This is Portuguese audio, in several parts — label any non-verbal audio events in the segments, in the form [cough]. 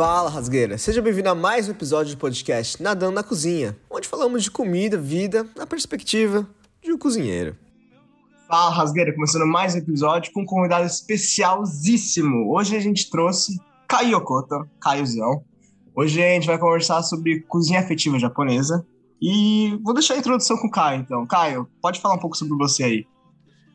Fala, rasgueira! Seja bem-vindo a mais um episódio do podcast Nadando na Cozinha, onde falamos de comida, vida, na perspectiva de um cozinheiro. Fala, rasgueira! Começando mais um episódio com um convidado especialzíssimo. Hoje a gente trouxe Caio Okota, Caiozão. Hoje a gente vai conversar sobre cozinha afetiva japonesa. E vou deixar a introdução com o Caio, então. Caio, pode falar um pouco sobre você aí.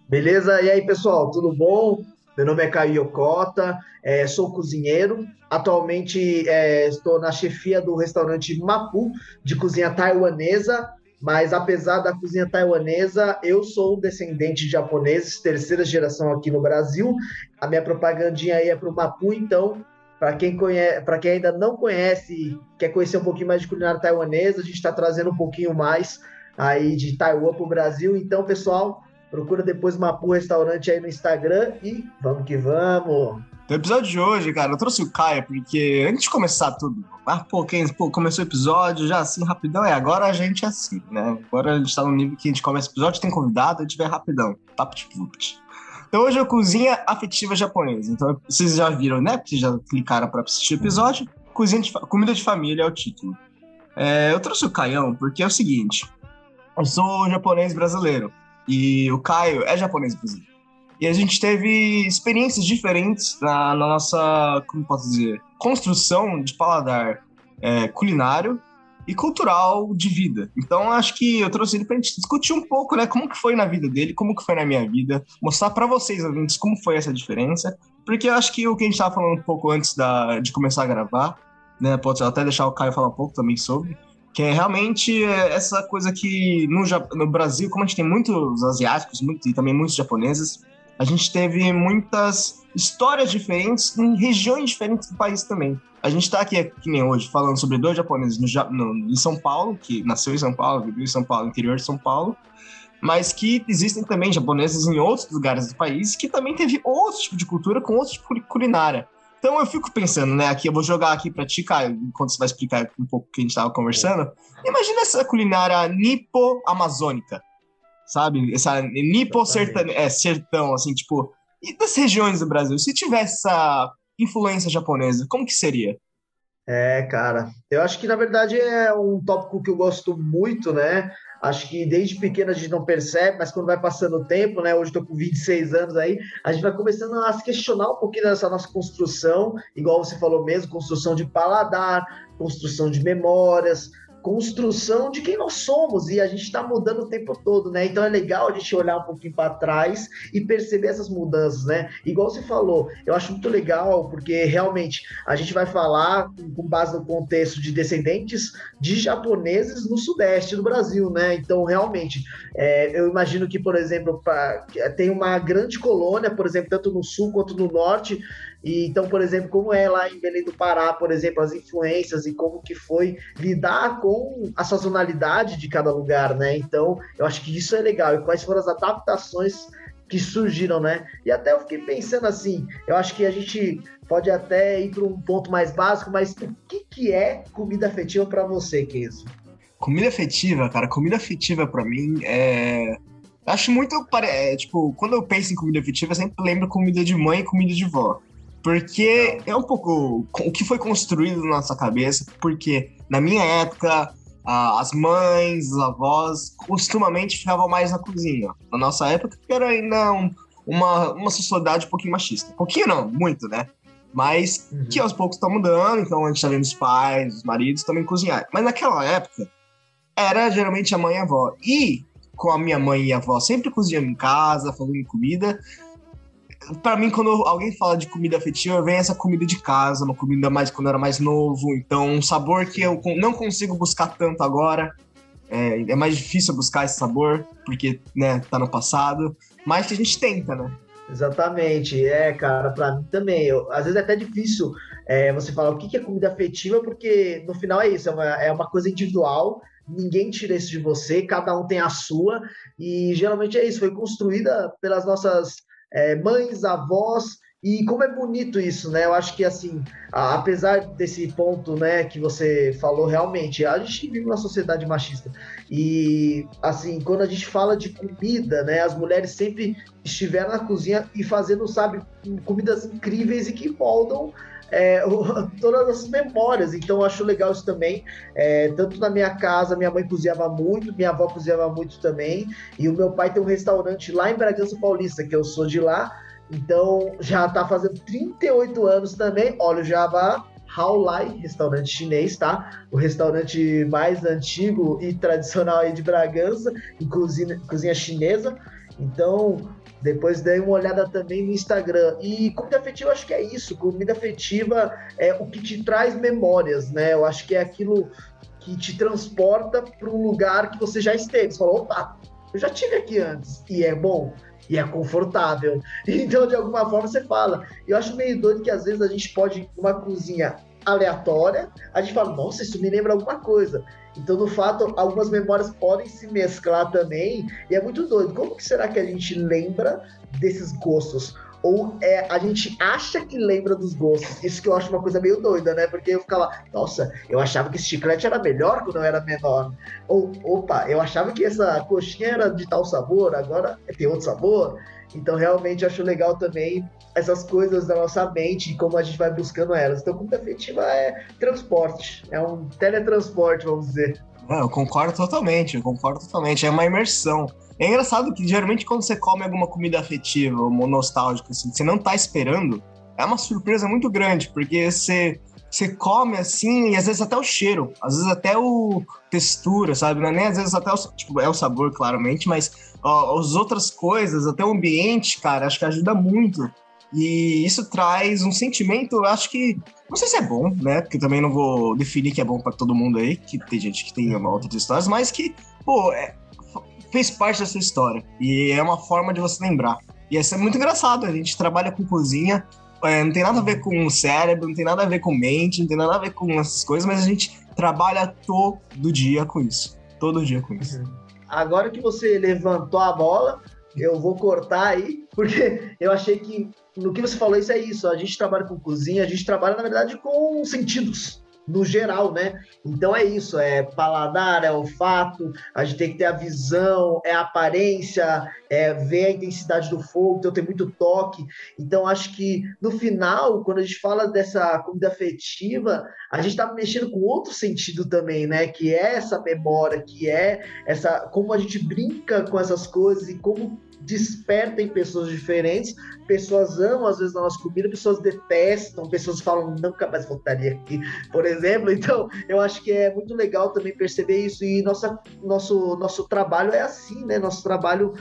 Beleza? E aí, pessoal, tudo bom? Meu nome é Caio Yokota, é, sou cozinheiro. Atualmente é, estou na chefia do restaurante Mapu, de cozinha taiwanesa. Mas apesar da cozinha taiwanesa, eu sou descendente de japoneses, terceira geração aqui no Brasil. A minha propagandinha aí é para o Mapu, então, para quem, conhece, quem ainda não conhece, quer conhecer um pouquinho mais de culinária taiwanesa, a gente está trazendo um pouquinho mais aí de Taiwan para o Brasil. Então, pessoal, Procura depois Mapu Restaurante aí no Instagram e vamos que vamos. No episódio de hoje, cara, eu trouxe o Caio porque antes de começar tudo, ah, pô, quem pô, começou o episódio já assim, rapidão, é, agora a gente é assim, né? Agora a gente tá no nível que a gente começa o episódio, tem convidado, a gente vai rapidão, papo. Então hoje é cozinha afetiva japonesa. Então vocês já viram, né? Porque já clicaram para assistir o episódio. Cozinha de, comida de família é o título. É, eu trouxe o Caião porque é o seguinte: eu sou japonês brasileiro. E o Caio é japonês, inclusive. E a gente teve experiências diferentes na, na nossa, como posso dizer, construção de paladar é, culinário e cultural de vida. Então acho que eu trouxe ele para a gente discutir um pouco, né, como que foi na vida dele, como que foi na minha vida, mostrar para vocês ouvintes como foi essa diferença, porque eu acho que o que a gente estava falando um pouco antes da, de começar a gravar, né, pode até deixar o Caio falar um pouco também sobre, que é realmente essa coisa que no, no Brasil, como a gente tem muitos asiáticos muito, e também muitos japoneses, a gente teve muitas histórias diferentes em regiões diferentes do país também. A gente está aqui, que nem hoje, falando sobre dois japoneses no, no, em São Paulo, que nasceu em São Paulo, viveu em São Paulo, interior de São Paulo, mas que existem também japoneses em outros lugares do país que também teve outro tipo de cultura com outro tipo de culinária. Então eu fico pensando, né? Aqui eu vou jogar aqui para ti, Caio, enquanto você vai explicar um pouco o que a gente estava conversando. Imagina essa culinária nipo-amazônica, sabe? Essa nipo-sertão, é, sertão, assim, tipo. E das regiões do Brasil? Se tivesse essa influência japonesa, como que seria? É, cara, eu acho que na verdade é um tópico que eu gosto muito, né? Acho que desde pequeno a gente não percebe, mas quando vai passando o tempo, né? Hoje estou com 26 anos aí, a gente vai começando a se questionar um pouquinho dessa nossa construção, igual você falou mesmo, construção de paladar, construção de memórias, construção de quem nós somos e a gente está mudando o tempo todo, né? Então é legal a gente olhar um pouquinho para trás e perceber essas mudanças, né? Igual você falou, eu acho muito legal porque realmente a gente vai falar com base no contexto de descendentes de japoneses no sudeste do Brasil, né? Então realmente é, eu imagino que, por exemplo, pra, tem uma grande colônia, por exemplo, tanto no sul quanto no norte e, então, por exemplo, como é lá em Belém do Pará, por exemplo, as influências e como que foi lidar com a sazonalidade de cada lugar, né? Então, eu acho que isso é legal. E quais foram as adaptações que surgiram, né? E até eu fiquei pensando assim, eu acho que a gente pode até ir para um ponto mais básico, mas o que, que é comida afetiva para você, Kenzo? Comida afetiva, cara, comida afetiva para mim é acho muito é, tipo, quando eu penso em comida afetiva, eu sempre lembro comida de mãe e comida de vó. Porque é um pouco o que foi construído na nossa cabeça, porque na minha época, as mães, os avós, costumamente ficavam mais na cozinha. Na nossa época, era ainda um, uma, uma sociedade um pouquinho machista. Pouquinho não, muito, né? Mas uhum. que aos poucos está mudando, então a gente está vendo os pais, os maridos também cozinhar. Mas naquela época, era geralmente a mãe e a avó. E com a minha mãe e a avó sempre cozinhando em casa, fazendo comida, para mim, quando alguém fala de comida afetiva, vem essa comida de casa, uma comida mais quando eu era mais novo. Então, um sabor que eu não consigo buscar tanto agora. É, é mais difícil buscar esse sabor, porque, né, tá no passado. Mas que a gente tenta, né? Exatamente, é, cara, para mim também. Eu, às vezes é até difícil é, você falar o que é comida afetiva, porque no final é isso, é uma, é uma coisa individual, ninguém tira isso de você, cada um tem a sua, e geralmente é isso, foi construída pelas nossas é, mães, avós, E como é bonito isso, né? Eu acho que assim, apesar desse ponto, né, que você falou realmente, a gente vive uma sociedade machista. E assim, quando a gente fala de comida, né, as mulheres sempre estiveram na cozinha e fazendo, sabe, comidas incríveis e que moldam é, [laughs] todas as memórias. Então, eu acho legal isso também. É, tanto na minha casa, minha mãe cozinhava muito, minha avó cozinhava muito também. E o meu pai tem um restaurante lá em Bragança Paulista, que eu sou de lá. Então, já está fazendo 38 anos também. Olha o Java Haolai, restaurante chinês, tá? O restaurante mais antigo e tradicional aí de Bragança, inclusive cozinha chinesa. Então, depois dei uma olhada também no Instagram. E comida afetiva, acho que é isso. Comida afetiva é o que te traz memórias, né? Eu acho que é aquilo que te transporta para um lugar que você já esteve. Você falou, opa, eu já tive aqui antes. E é bom e é confortável. [laughs] Então, de alguma forma, você fala. Eu acho meio doido que às vezes a gente pode uma cozinha aleatória, a gente fala, nossa, isso me lembra alguma coisa. Então, no fato, algumas memórias podem se mesclar também, e é muito doido. Como que será que a gente lembra desses gostos? Ou é, a gente acha que lembra dos gostos? Isso que eu acho uma coisa meio doida, né? Porque eu ficava, nossa, eu achava que esse chiclete era melhor quando eu era menor. Ou, opa, eu achava que essa coxinha era de tal sabor, agora tem outro sabor. Então, realmente, acho legal também essas coisas da nossa mente e como a gente vai buscando elas. Então, comida afetiva é transporte, é um teletransporte, vamos dizer. É, eu concordo totalmente, eu concordo totalmente. É uma imersão. É engraçado que geralmente quando você come alguma comida afetiva ou nostálgica, assim, você não tá esperando, é uma surpresa muito grande, porque você, você come assim, e às vezes até o cheiro, às vezes até o textura, sabe? Não é nem às vezes até o, tipo, é o sabor, claramente, mas ó, as outras coisas, até o ambiente, cara, acho que ajuda muito e isso traz um sentimento, eu acho que. Não sei se é bom, né? Porque também não vou definir que é bom para todo mundo aí, que tem gente que tem outras histórias, mas que, pô, é, fez parte da sua história. E é uma forma de você lembrar. E isso é muito engraçado. A gente trabalha com cozinha, é, não tem nada a ver com o cérebro, não tem nada a ver com mente, não tem nada a ver com essas coisas, mas a gente trabalha todo dia com isso. Todo dia com isso. Uhum. Agora que você levantou a bola, eu vou cortar aí, porque eu achei que no que você falou, isso é isso. A gente trabalha com cozinha, a gente trabalha, na verdade, com sentidos no geral, né? Então é isso, é paladar, é olfato, a gente tem que ter a visão, é a aparência, é ver a intensidade do fogo, então tem muito toque. Então acho que no final, quando a gente fala dessa comida afetiva, a gente está mexendo com outro sentido também, né? Que é essa memória, que é essa como a gente brinca com essas coisas e como desperta em pessoas diferentes. Pessoas amam, às vezes, a nossa comida, pessoas detestam, pessoas falam, nunca mais voltaria aqui, por exemplo. Então, eu acho que é muito legal também perceber isso. E nossa, nosso, nosso trabalho é assim, né? Nosso trabalho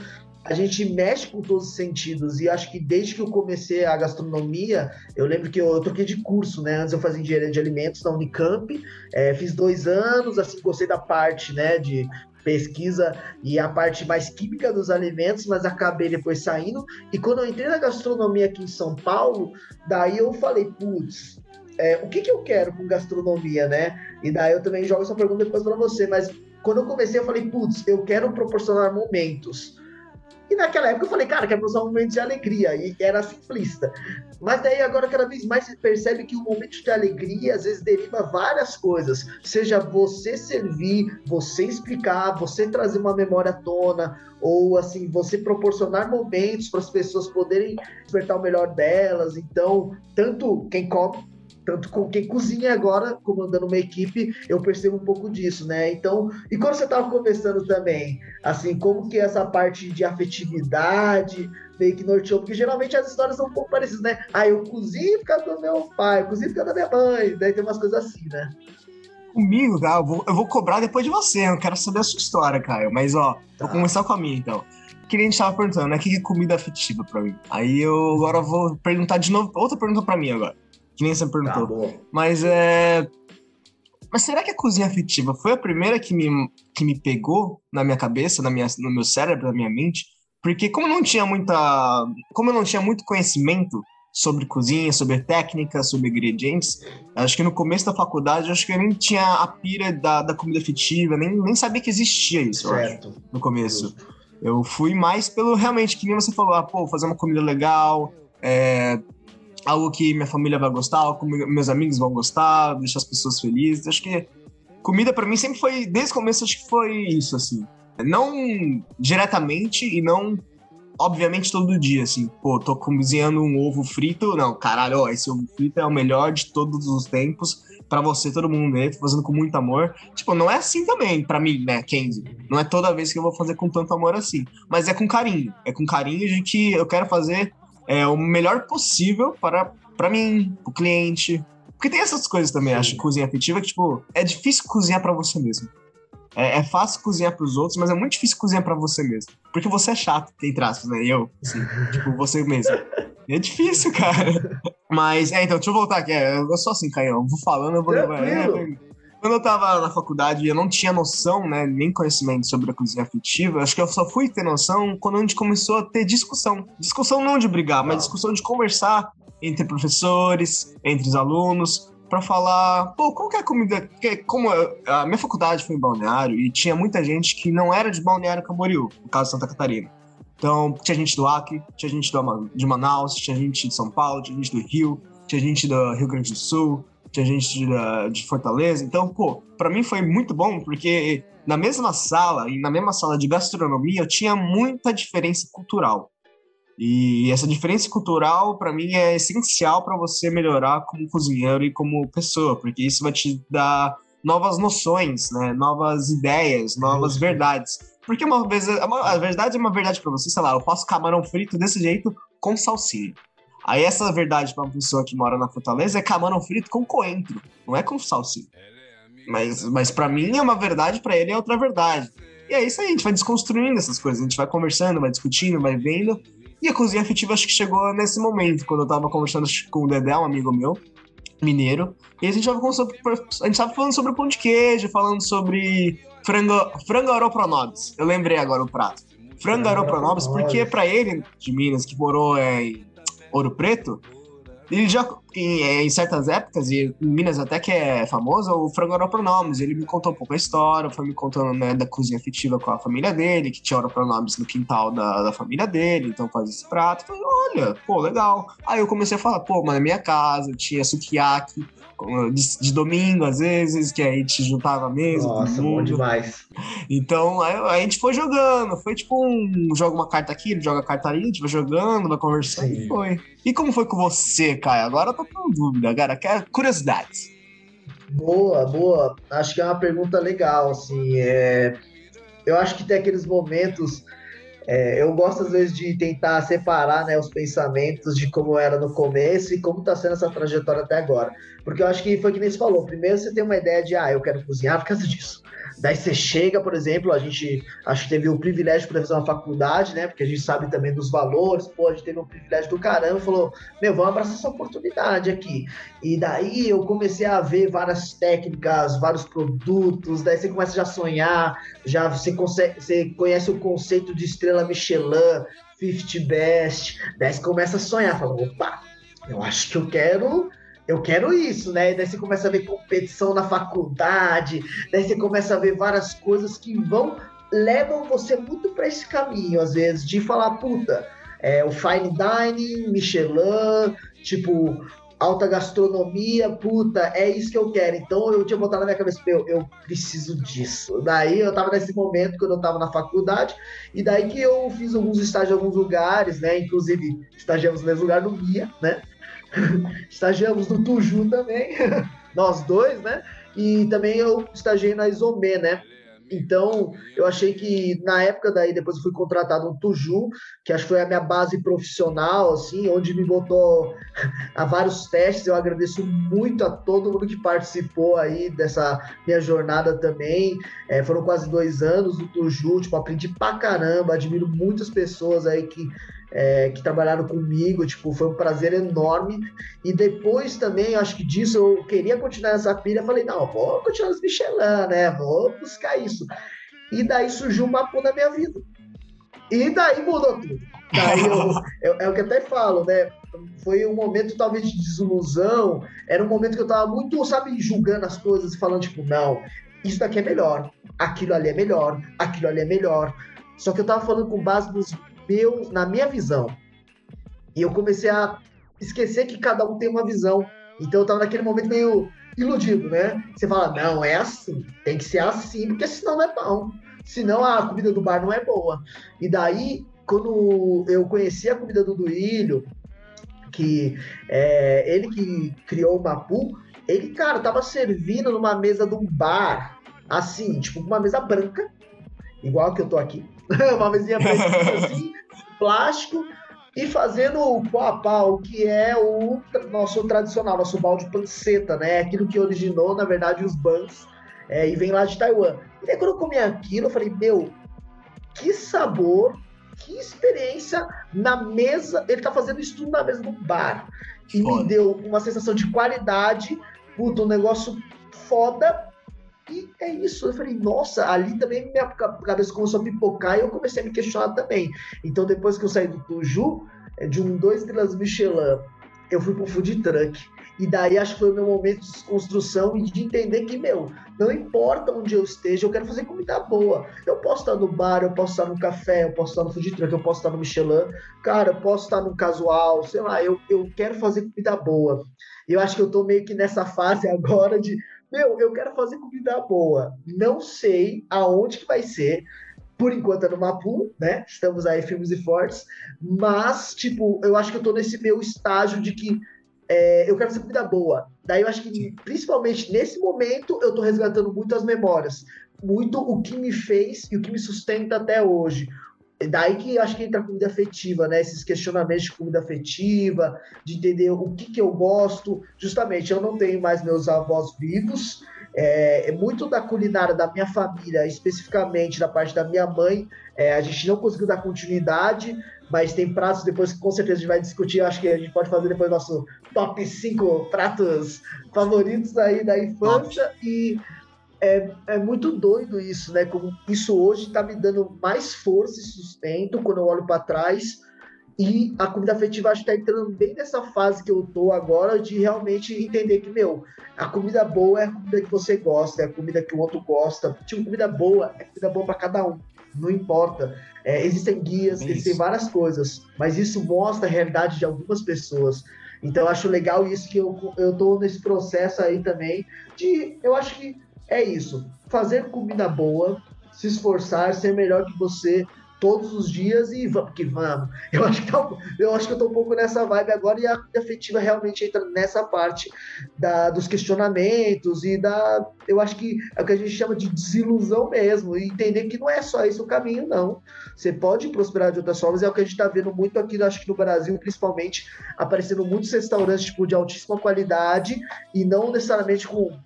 a gente mexe com todos os sentidos e acho que desde que eu comecei a gastronomia, eu lembro que eu, eu troquei de curso, né? Antes eu fazia engenharia de alimentos na Unicamp, é, fiz dois anos, assim, gostei da parte, né, de pesquisa e a parte mais química dos alimentos, mas acabei depois saindo. E quando eu entrei na gastronomia aqui em São Paulo, daí eu falei, putz, é, o que, que eu quero com gastronomia, né? E daí eu também jogo essa pergunta depois para você, mas quando eu comecei, eu falei, putz, eu quero proporcionar momentos e naquela época eu falei, cara, quero usar um momento de alegria, e era simplista. Mas daí agora cada vez mais você percebe que o momento de alegria às vezes deriva várias coisas. Seja você servir, você explicar, você trazer uma memória à tona, ou assim, você proporcionar momentos para as pessoas poderem despertar o melhor delas. Então, tanto quem come tanto com quem cozinha agora, comandando uma equipe, eu percebo um pouco disso, né? Então, e quando você estava conversando também, assim, como que essa parte de afetividade meio que norteou, porque geralmente as histórias são um pouco parecidas, né? Ah, eu cozinho por causa do meu pai, eu cozinho por causa da minha mãe, daí tem umas coisas assim, né? Comigo, cara, eu vou, eu vou cobrar depois de você, eu quero saber a sua história, Caio, mas ó, tá. vou começar com a minha então que a gente tava perguntando, né? O que é comida afetiva pra mim? Aí eu agora vou perguntar de novo, outra pergunta pra mim agora que nem você perguntou. Tá Mas é. Mas será que a cozinha afetiva foi a primeira que me, que me pegou na minha cabeça, na minha, no meu cérebro, na minha mente? Porque como não tinha muita. Como eu não tinha muito conhecimento sobre cozinha, sobre técnica, sobre ingredientes, acho que no começo da faculdade, acho que eu nem tinha a pira da, da comida afetiva, nem, nem sabia que existia isso, certo. Acho, no começo. Eu fui mais pelo realmente, que nem você falou, ah, pô, fazer uma comida legal, é, algo que minha família vai gostar, algo que meus amigos vão gostar, deixar as pessoas felizes. Acho que comida para mim sempre foi, desde o começo, acho que foi isso, assim. Não diretamente e não, obviamente, todo dia, assim. Pô, tô cozinhando um ovo frito. Não, caralho, ó, esse ovo frito é o melhor de todos os tempos para você, todo mundo ver, tô fazendo com muito amor. Tipo, não é assim também, para mim, né, Kenzie? Não é toda vez que eu vou fazer com tanto amor assim. Mas é com carinho. É com carinho de que eu quero fazer é, o melhor possível para, para mim, o cliente. Porque tem essas coisas também, Sim. acho, cozinha afetiva, que, tipo, é difícil cozinhar para você mesmo. É, é, fácil cozinhar para os outros, mas é muito difícil cozinhar para você mesmo. Porque você é chato, tem traços, né? Eu, assim, [laughs] tipo, você mesmo. É difícil, [laughs] cara. Mas, é, então, deixa eu voltar aqui. É, eu sou assim, Caio, eu vou falando, eu vou... É, quando eu tava na faculdade, eu não tinha noção, né, nem conhecimento sobre a cozinha afetiva. Acho que eu só fui ter noção quando a gente começou a ter discussão. Discussão não de brigar, mas discussão de conversar entre professores, entre os alunos, para falar, pô, qual que é a comida? Que, como a minha faculdade foi em Balneário e tinha muita gente que não era de Balneário Camboriú, no caso Santa Catarina. Então, tinha gente do Acre, tinha gente do, de Manaus, tinha gente de São Paulo, tinha gente do Rio, tinha gente do Rio Grande do Sul, tinha gente de, de Fortaleza. Então, pô, para mim foi muito bom, porque na mesma sala, e na mesma sala de gastronomia, eu tinha muita diferença cultural. E essa diferença cultural, para mim, é essencial para você melhorar como cozinheiro e como pessoa, porque isso vai te dar novas noções, né? novas ideias, novas verdades. Porque uma vez a verdade é uma verdade para você, sei lá, eu faço camarão frito desse jeito com salsinha. Aí essa verdade para uma pessoa que mora na Fortaleza é camarão frito com coentro, não é com salsinha. Mas, mas para mim é uma verdade, para ele é outra verdade. E é isso aí, a gente vai desconstruindo essas coisas, a gente vai conversando, vai discutindo, vai vendo. E a cozinha afetiva acho que chegou nesse momento, quando eu tava conversando com o Dedé, um amigo meu, mineiro, e a gente tava, sobre, a gente tava falando sobre pão de queijo, falando sobre frango, frango aeropronobis. Eu lembrei agora o prato. Frango aeropronobis, porque para ele, de Minas, que morou é, em Ouro Preto, ele já, em, é, em, certas épocas, e em Minas até que é famoso, o frango pronomes. Ele me contou um pouco a história, foi me contando né, da cozinha afetiva com a família dele, que tinha pronomes no quintal da, da família dele, então faz esse prato. Falei, olha, pô, legal. Aí eu comecei a falar, pô, mas na minha casa tinha sukiyaki, de, de, domingo, às vezes, que aí a gente juntava mesmo. Nossa, bom demais. Então, aí, aí, a gente foi jogando. Foi tipo um. Joga uma carta aqui, ele joga a carta ali, a gente vai jogando, vai conversando Sim. e foi. E como foi com você, Caio? Agora eu tô com dúvida, cara. Quer curiosidades. Boa, boa. Acho que é uma pergunta legal, assim. É... Eu acho que tem aqueles momentos é, eu gosto às vezes de tentar separar né, os pensamentos de como era no começo e como está sendo essa trajetória até agora. Porque eu acho que foi que nem você falou. Primeiro você tem uma ideia de, ah, eu quero cozinhar por causa disso. Daí você chega, por exemplo, a gente acho que teve o privilégio de fazer uma faculdade, né? Porque a gente sabe também dos valores, pô, a gente teve um privilégio do caramba, falou, meu, vamos abraçar essa oportunidade aqui. E daí eu comecei a ver várias técnicas, vários produtos, daí você começa já a sonhar, já você, consegue, você conhece o conceito de estrela Michelin, 50 Best, daí você começa a sonhar, fala, opa, eu acho que eu quero eu quero isso, né? daí você começa a ver competição na faculdade, daí você começa a ver várias coisas que vão levam você muito para esse caminho, às vezes, de falar, puta, é, o fine dining, Michelin, tipo, alta gastronomia, puta, é isso que eu quero. Então eu tinha botado na minha cabeça, meu, eu preciso disso. Daí eu tava nesse momento quando eu tava na faculdade, e daí que eu fiz alguns estágios em alguns lugares, né? Inclusive, estagiamos no mesmo lugar no Mia, né? [laughs] Estagiamos no Tuju também, [laughs] nós dois, né? E também eu estagiei na Isomê, né? Então, eu achei que na época daí, depois eu fui contratado no Tuju, que acho que foi a minha base profissional, assim, onde me botou [laughs] a vários testes. Eu agradeço muito a todo mundo que participou aí dessa minha jornada também. É, foram quase dois anos no Tuju, tipo, aprendi pra caramba, admiro muitas pessoas aí que é, que trabalharam comigo, tipo, foi um prazer enorme. E depois também, acho que disso, eu queria continuar essa pilha, falei, não, vou continuar os Michelin, né? Vou buscar isso. E daí surgiu uma Mapu na minha vida. E daí mudou tudo. Daí eu, eu, é o que até falo, né? Foi um momento talvez de desilusão, era um momento que eu tava muito, sabe, julgando as coisas falando, tipo, não, isso daqui é melhor, aquilo ali é melhor, aquilo ali é melhor. Só que eu tava falando com base nos meu, na minha visão. E eu comecei a esquecer que cada um tem uma visão. Então eu tava naquele momento meio iludido, né? Você fala, não, é assim, tem que ser assim, porque senão não é bom. Senão a comida do bar não é boa. E daí, quando eu conheci a comida do Duílio, que é ele que criou o Mapu, ele, cara, tava servindo numa mesa de um bar, assim, tipo, uma mesa branca, igual que eu tô aqui. [laughs] uma mesinha branca, assim, plástico, e fazendo o pau a pau, que é o nosso tradicional, nosso balde panceta, né? Aquilo que originou, na verdade, os bans, é, e vem lá de Taiwan. E aí, quando eu comi aquilo, eu falei, meu, que sabor, que experiência na mesa. Ele tá fazendo isso tudo na mesa do bar. E foda. me deu uma sensação de qualidade, puta, um negócio foda. E é isso. Eu falei, nossa, ali também minha cabeça começou a pipocar e eu comecei a me questionar também. Então, depois que eu saí do Tuju, é, de um dois estrelas Michelin, eu fui pro food truck. E daí acho que foi o meu momento de desconstrução e de entender que, meu, não importa onde eu esteja, eu quero fazer comida boa. Eu posso estar no bar, eu posso estar no café, eu posso estar no food truck, eu posso estar no Michelin. Cara, eu posso estar no casual, sei lá, eu, eu quero fazer comida boa. E eu acho que eu tô meio que nessa fase [laughs] agora de, meu, eu quero fazer comida boa. Não sei aonde que vai ser, por enquanto é no Mapu, né? Estamos aí firmes e fortes, mas, tipo, eu acho que eu tô nesse meu estágio de que é, eu quero fazer comida boa. Daí eu acho que, principalmente nesse momento, eu tô resgatando muito as memórias, muito o que me fez e o que me sustenta até hoje. Daí que acho que entra a comida afetiva, né? Esses questionamentos de comida afetiva, de entender o que, que eu gosto. Justamente, eu não tenho mais meus avós vivos, é, é, muito da culinária da minha família, especificamente da parte da minha mãe, é, a gente não conseguiu dar continuidade, mas tem pratos depois que com certeza a gente vai discutir. Acho que a gente pode fazer depois nosso top 5 pratos favoritos aí da infância. E é, é muito doido isso, né? Como isso hoje está me dando mais força e sustento quando eu olho para trás e a comida afetiva acho que está entrando bem nessa fase que eu tô agora de realmente entender que, meu, a comida boa é a comida que você gosta, é a comida que o outro gosta. Tipo, comida boa é comida boa para cada um. Não importa. É, existem guias, existem várias coisas, mas isso mostra a realidade de algumas pessoas. Então, eu acho legal isso que eu, eu tô nesse processo aí também de, eu acho que é isso. Fazer comida boa, se esforçar, ser melhor que você, todos os dias e vamos que vamos. Eu acho que, tá, eu acho que eu tô um pouco nessa vibe agora e a afetiva realmente entra nessa parte da, dos questionamentos e da. Eu acho que é o que a gente chama de desilusão mesmo, e entender que não é só esse o caminho, não. Você pode prosperar de outras formas, é o que a gente está vendo muito aqui, acho que no Brasil, principalmente, aparecendo muitos restaurantes tipo, de altíssima qualidade e não necessariamente com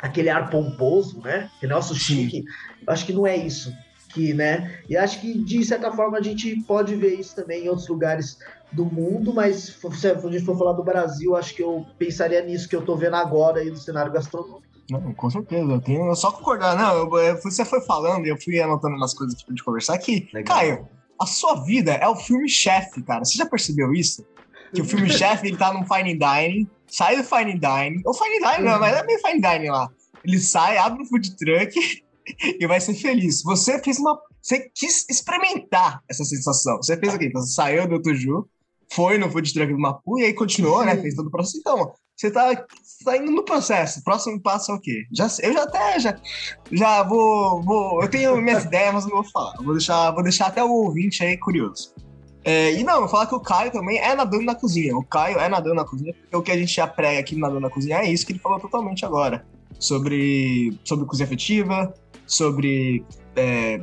aquele ar pomposo, né? Que nosso chique. Eu acho que não é isso que, né? E acho que de certa forma a gente pode ver isso também em outros lugares do mundo, mas se a gente for falar do Brasil, acho que eu pensaria nisso que eu tô vendo agora aí no cenário gastronômico. Não, com certeza, eu tenho só concordar. Não, eu, você foi falando e eu fui anotando umas coisas pra gente conversar aqui. Legal. Caio, a sua vida é o filme chefe, cara. Você já percebeu isso? Que o filme [laughs] chefe ele tá num fine dining, sai do fine dining, ou fine dining não, mas é meio fine dining lá. Ele sai, abre um food truck [laughs] e vai ser feliz. Você fez uma. Você quis experimentar essa sensação. Você fez o quê? Você saiu do Tuju, foi no food truck do Mapu e aí continuou, né? Fez todo o processo. Então, você tá, tá indo no processo. Próximo passo é o quê? Já, eu já até já, já vou, vou. Eu tenho minhas [laughs] ideias, mas não vou falar. Vou deixar, vou deixar até o ouvinte aí curioso. É, e não, falar que o Caio também é nadando na cozinha. O Caio é nadando na cozinha, porque o que a gente já prega aqui nadando na cozinha é isso que ele falou totalmente agora. Sobre, sobre cozinha afetiva, sobre é,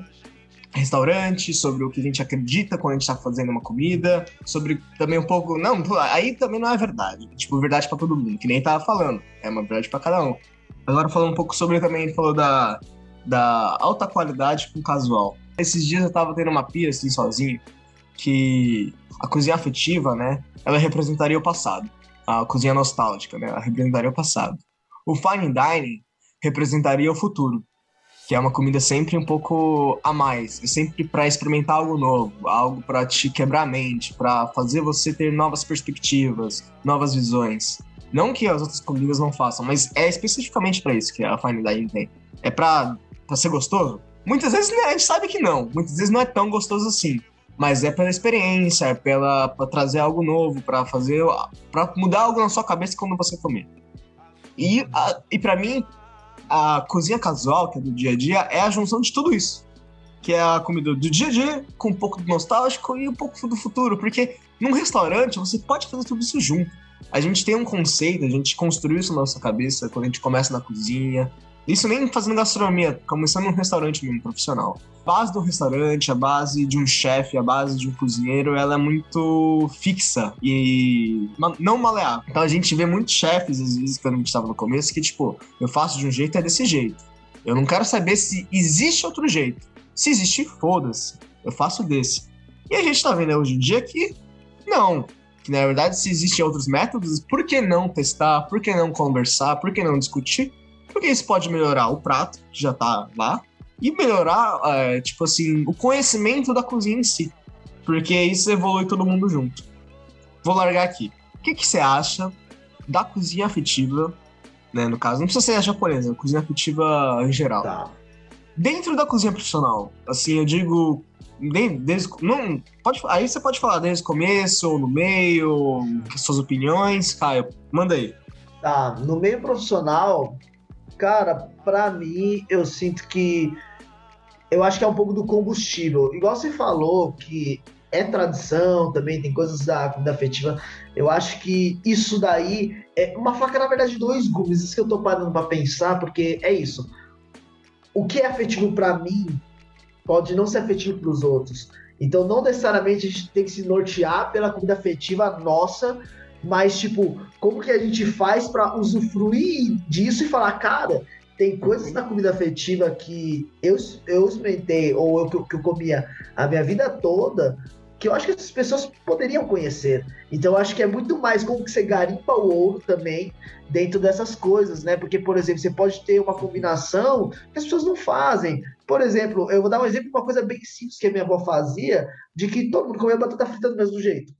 restaurante, sobre o que a gente acredita quando a gente tá fazendo uma comida, sobre também um pouco. Não, aí também não é verdade. Tipo, verdade para todo mundo, que nem tava falando. É uma verdade para cada um. Agora falando um pouco sobre também, ele falou da, da alta qualidade com casual. Esses dias eu tava tendo uma pia assim sozinho, que a cozinha afetiva, né, ela representaria o passado. A cozinha nostálgica, né, ela representaria o passado. O fine dining representaria o futuro que é uma comida sempre um pouco a mais, é sempre para experimentar algo novo, algo para te quebrar a mente, para fazer você ter novas perspectivas, novas visões. Não que as outras comidas não façam, mas é especificamente para isso que a Fine Dining tem. É para ser gostoso? Muitas vezes né, a gente sabe que não, muitas vezes não é tão gostoso assim. Mas é pela experiência, é pela pra trazer algo novo, para fazer, para mudar algo na sua cabeça quando você comer. E, e para mim, a cozinha casual, que é do dia a dia, é a junção de tudo isso. Que é a comida do dia a dia, com um pouco do nostálgico e um pouco do futuro. Porque num restaurante, você pode fazer tudo isso junto. A gente tem um conceito, a gente construiu isso na nossa cabeça quando a gente começa na cozinha, isso nem fazendo gastronomia, começando num restaurante mesmo, profissional. A base do restaurante, a base de um chefe, a base de um cozinheiro, ela é muito fixa e não maleável. Então a gente vê muitos chefes, às vezes, quando a gente estava no começo, que tipo, eu faço de um jeito, é desse jeito. Eu não quero saber se existe outro jeito. Se existe, foda-se. Eu faço desse. E a gente tá vendo hoje em dia que não. Que na verdade, se existem outros métodos, por que não testar? Por que não conversar? Por que não discutir? Porque isso pode melhorar o prato, que já tá lá, e melhorar, é, tipo assim, o conhecimento da cozinha em si. Porque isso evolui todo mundo junto. Vou largar aqui. O que, que você acha da cozinha afetiva, né? No caso, não precisa ser a japonesa, cozinha afetiva em geral. Tá. Dentro da cozinha profissional, assim, eu digo. Desde, desde, não, pode, aí você pode falar desde o começo, ou no meio, suas opiniões. Caio, manda aí. Tá, no meio profissional, Cara, para mim, eu sinto que. Eu acho que é um pouco do combustível. Igual você falou que é tradição também, tem coisas da comida afetiva. Eu acho que isso daí é uma faca, na verdade, de dois gumes. Isso que eu tô parando pra pensar, porque é isso. O que é afetivo para mim pode não ser afetivo para os outros. Então, não necessariamente a gente tem que se nortear pela comida afetiva nossa mas, tipo, como que a gente faz para usufruir disso e falar, cara, tem coisas na comida afetiva que eu, eu experimentei, ou eu, que eu comia a minha vida toda, que eu acho que essas pessoas poderiam conhecer. Então, eu acho que é muito mais como que você garimpa o ouro também dentro dessas coisas, né? Porque, por exemplo, você pode ter uma combinação que as pessoas não fazem. Por exemplo, eu vou dar um exemplo de uma coisa bem simples que a minha avó fazia, de que todo mundo comia batata frita do mesmo jeito.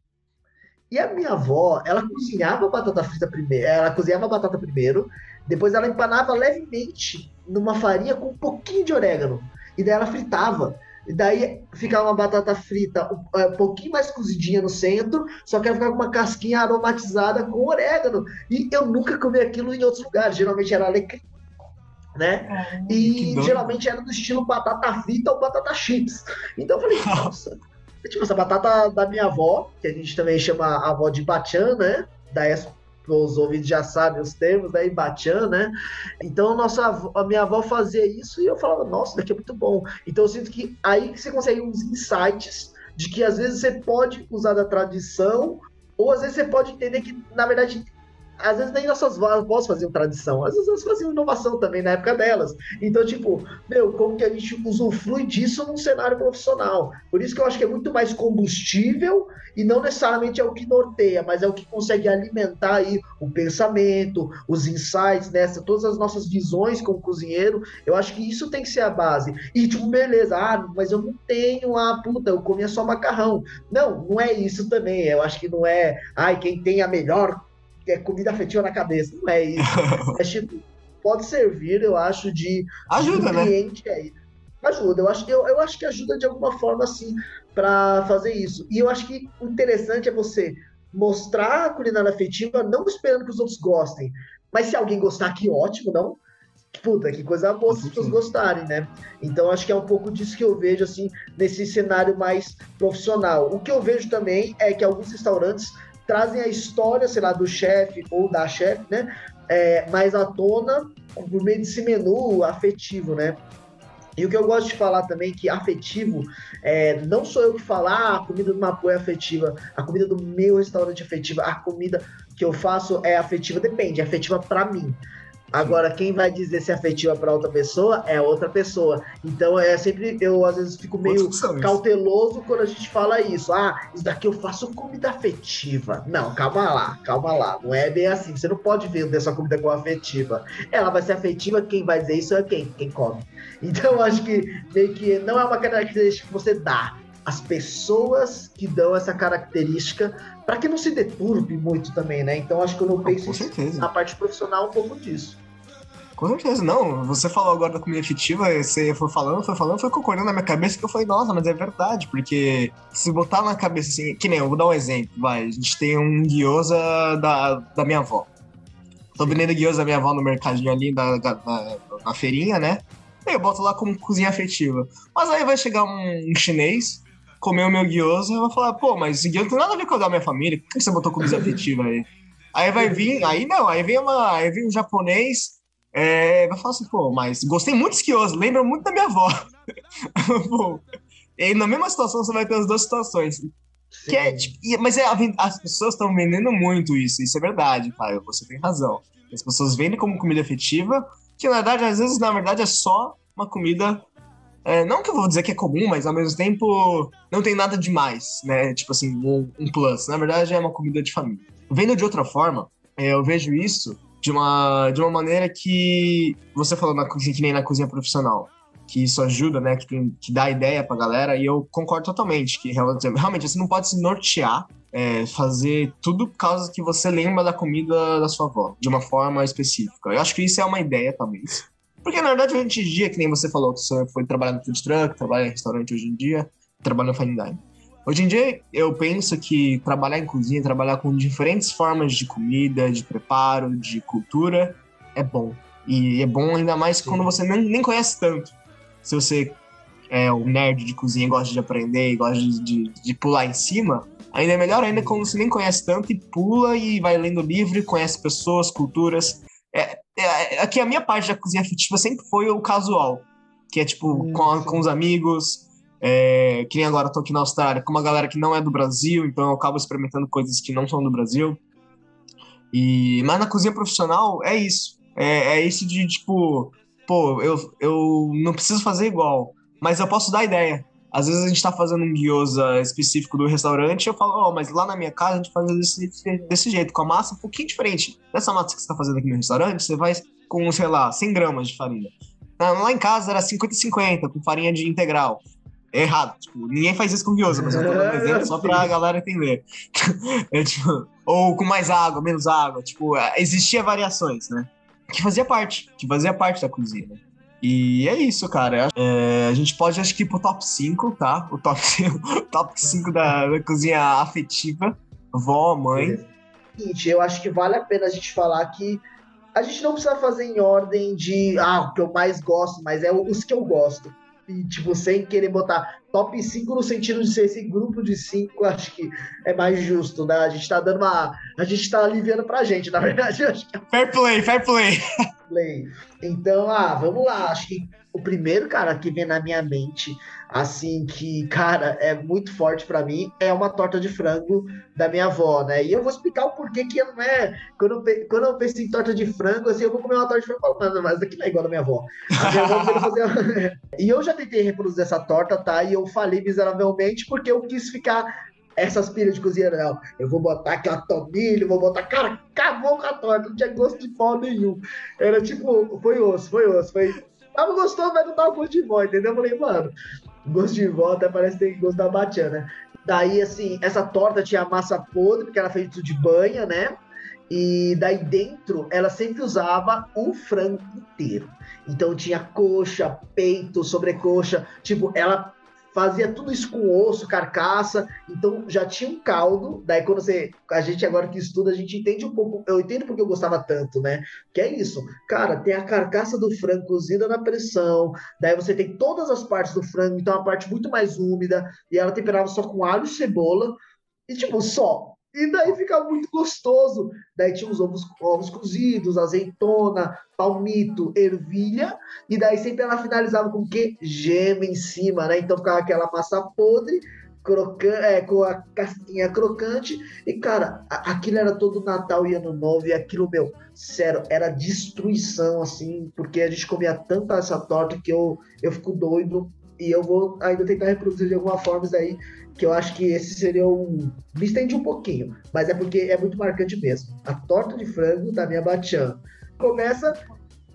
E a minha avó, ela cozinhava a batata frita primeiro, ela cozinhava a batata primeiro, depois ela empanava levemente numa farinha com um pouquinho de orégano. E daí ela fritava. E daí ficava uma batata frita um, é, um pouquinho mais cozidinha no centro, só que ela ficava com uma casquinha aromatizada com orégano. E eu nunca comi aquilo em outros lugares. Geralmente era alecrim, né? É, e geralmente era do estilo batata frita ou batata chips. Então eu falei, [laughs] nossa. É tipo, essa batata da minha avó, que a gente também chama a avó de Batian, né? Da os ouvintes já sabem os termos, né? Batian, né? Então, nossa, a minha avó fazia isso e eu falava, nossa, daqui é muito bom. Então, eu sinto que aí que você consegue uns insights de que às vezes você pode usar da tradição, ou às vezes você pode entender que, na verdade, às vezes nem nossas avós faziam tradição, às vezes elas faziam inovação também na época delas. Então, tipo, meu, como que a gente usufrui disso num cenário profissional? Por isso que eu acho que é muito mais combustível e não necessariamente é o que norteia, mas é o que consegue alimentar aí o pensamento, os insights, nessa, né? todas as nossas visões como cozinheiro. Eu acho que isso tem que ser a base. E, tipo, beleza, ah, mas eu não tenho a puta, eu comia só macarrão. Não, não é isso também. Eu acho que não é, ai, quem tem a melhor é comida afetiva na cabeça. Não é isso. [laughs] é tipo, pode servir, eu acho, de ajuda, cliente né? aí. Ajuda, eu acho, eu, eu acho que ajuda de alguma forma, assim, para fazer isso. E eu acho que o interessante é você mostrar a culinária afetiva, não esperando que os outros gostem. Mas se alguém gostar, que ótimo, não? Puta, que coisa boa se as pessoas gostarem, né? Então acho que é um pouco disso que eu vejo, assim, nesse cenário mais profissional. O que eu vejo também é que alguns restaurantes trazem a história, sei lá, do chefe ou da chefe, né? É, mais à tona por meio desse menu afetivo, né? E o que eu gosto de falar também que afetivo é, não sou eu que falar ah, a comida do Mapu é afetiva, a comida do meu restaurante é afetiva, a comida que eu faço é afetiva, depende, é afetiva para mim. Agora, quem vai dizer se é afetiva para outra pessoa é outra pessoa. Então, é sempre, eu às vezes fico meio cauteloso quando a gente fala isso. Ah, isso daqui eu faço comida afetiva. Não, calma lá, calma lá. Não é bem assim. Você não pode vender sua comida como afetiva. Ela vai ser afetiva, quem vai dizer isso é quem? Quem come. Então, eu acho que meio que não é uma característica que você dá. As pessoas que dão essa característica para que não se deturpe muito também, né? Então acho que eu não penso na parte profissional um pouco disso. Com certeza, não. Você falou agora da comida efetiva, você foi falando, foi falando, foi concordando na minha cabeça que eu falei, nossa, mas é verdade, porque se botar na cabeça assim, que nem eu vou dar um exemplo, vai, a gente tem um gyoza da, da minha avó. Tô vendendo gyoza da minha avó no mercadinho ali, da, da, da na feirinha, né? E eu boto lá como cozinha afetiva. Mas aí vai chegar um, um chinês, comer o meu gyoza, e vai falar, pô, mas esse gyoza não tem nada a ver com a da minha família, por que você botou comida [laughs] afetiva aí? Aí vai vir, aí não, aí vem uma, aí vem um japonês é, vai falar assim, pô, mas gostei muito de Skioso, lembra muito da minha avó. [laughs] pô, e na mesma situação você vai ter as duas situações. Que é, tipo, mas é, as pessoas estão vendendo muito isso, isso é verdade, Caio, você tem razão. As pessoas vendem como comida efetiva, que na verdade, às vezes, na verdade, é só uma comida. É, não que eu vou dizer que é comum, mas ao mesmo tempo não tem nada demais, né? Tipo assim, um, um plus. Na verdade, é uma comida de família. Vendo de outra forma, é, eu vejo isso de uma, de uma maneira que você falou na cozinha, que nem na cozinha profissional, que isso ajuda, né, que, que dá ideia pra galera, e eu concordo totalmente, que realmente você não pode se nortear, é, fazer tudo por causa que você lembra da comida da sua avó, de uma forma específica. Eu acho que isso é uma ideia, talvez. Porque, na verdade, hoje em dia, que nem você falou, que você foi trabalhar no food truck, trabalha em restaurante hoje em dia, trabalha no fine dining. Hoje em dia, eu penso que trabalhar em cozinha, trabalhar com diferentes formas de comida, de preparo, de cultura, é bom. E é bom ainda mais Sim. quando você nem, nem conhece tanto. Se você é um nerd de cozinha e gosta de aprender e gosta de, de, de, pular em cima, ainda é melhor ainda quando você nem conhece tanto e pula e vai lendo livro, conhece pessoas, culturas. É, é, aqui a minha parte da cozinha afetiva sempre foi o casual, que é tipo hum, com, com os amigos, é, que nem agora tô aqui na Austrália, com uma galera que não é do Brasil, então eu acabo experimentando coisas que não são do Brasil. E, mas na cozinha profissional é isso. É, é isso de tipo, pô, eu, eu não preciso fazer igual, mas eu posso dar ideia. Às vezes a gente tá fazendo um gyoza específico do restaurante e eu falo, ó, oh, mas lá na minha casa a gente faz desse, desse jeito, com a massa um pouquinho diferente. Dessa massa que você tá fazendo aqui no restaurante, você faz com, sei lá, 100 gramas de farinha. Lá em casa era 50-50, com farinha de integral é errado. Tipo, ninguém faz isso com gyoza, mas eu tô dando exemplo só pra [laughs] galera entender. [laughs] é, tipo, ou com mais água, menos água. Tipo, existia variações, né? Que fazia parte, que fazia parte da cozinha. E é isso, cara. É, a gente pode, acho que, ir pro top 5, tá? O top 5, [laughs] top 5 da, da cozinha afetiva. Vó, mãe. Seguinte, eu acho que vale a pena a gente falar que a gente não precisa fazer em ordem de ah, o que eu mais gosto, mas é os que eu gosto e, tipo, sem querer botar top 5 no sentido de ser esse grupo de 5, acho que é mais justo, né? A gente tá dando uma. A gente tá aliviando pra gente, na verdade. Acho que... Fair play, fair play. play. Então, ah, vamos lá. Acho que o primeiro, cara, que vem na minha mente, assim, que, cara, é muito forte para mim, é uma torta de frango da minha avó, né? E eu vou explicar o porquê que não é. Quando eu, quando eu penso em torta de frango, assim, eu vou comer uma torta de frango, mas, mas aqui não é igual da minha avó. Minha avó fazer. [laughs] e eu já tentei reproduzir essa torta, tá? E eu falei miseravelmente porque eu quis ficar essas pilhas de cozinha, não. Eu vou botar aqui uma tomilho, vou botar. Cara, acabou com a torta, não tinha gosto de pau nenhum. Era tipo, foi osso, foi osso, foi Tava gostoso, mas não tava gosto de vó, entendeu? Eu falei, mano, gosto de vó até parece que tem gosto da batiana. Né? Daí, assim, essa torta tinha massa podre, porque era feita de banha, né? E daí dentro ela sempre usava o frango inteiro. Então tinha coxa, peito, sobrecoxa. Tipo, ela fazia tudo isso com osso, carcaça, então já tinha um caldo. Daí quando você, a gente agora que estuda, a gente entende um pouco, eu entendo porque eu gostava tanto, né? Que é isso, cara, tem a carcaça do frango cozida na pressão, daí você tem todas as partes do frango, então é uma parte muito mais úmida, e ela temperava só com alho e cebola, e tipo, só, e daí ficava muito gostoso. Daí tinha os ovos, ovos cozidos, azeitona, palmito, ervilha. E daí sempre ela finalizava com o quê? Gema em cima, né? Então ficava aquela massa podre, crocante, é, com a casquinha crocante. E, cara, aquilo era todo Natal e Ano Novo. E aquilo, meu, sério, era destruição, assim. Porque a gente comia tanta essa torta que eu, eu fico doido. E eu vou ainda tentar reproduzir de alguma forma isso aí que eu acho que esse seria um. Me estende um pouquinho, mas é porque é muito marcante mesmo. A torta de frango da minha Bachan começa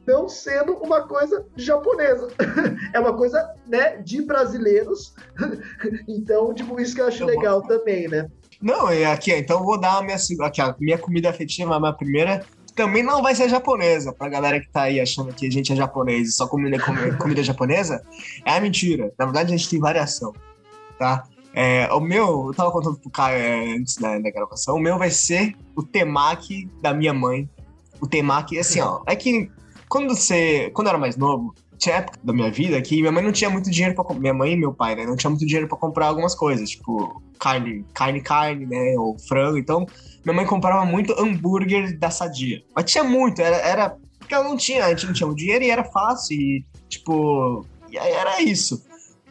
não sendo uma coisa japonesa. [laughs] é uma coisa, né, de brasileiros. [laughs] então, tipo, isso que eu acho legal também, né? Não, é aqui, então eu vou dar a minha, aqui, a minha comida afetiva, a minha primeira também não vai ser japonesa. Pra galera que tá aí achando que a gente é japonês e só comida, comida, [laughs] comida japonesa, é mentira. Na verdade, a gente tem variação, tá? É, o meu, eu tava contando pro Caio é, antes da, da, gravação, o meu vai ser o temaki da minha mãe. O temaki, assim, ó, é que quando você, quando eu era mais novo, tinha época da minha vida que minha mãe não tinha muito dinheiro para minha mãe e meu pai, né, não tinha muito dinheiro para comprar algumas coisas, tipo carne, carne, carne, né, ou frango. Então, minha mãe comprava muito hambúrguer da Sadia. Mas tinha muito, era, era porque ela não tinha, a gente não tinha o dinheiro e era fácil e tipo, e aí era isso.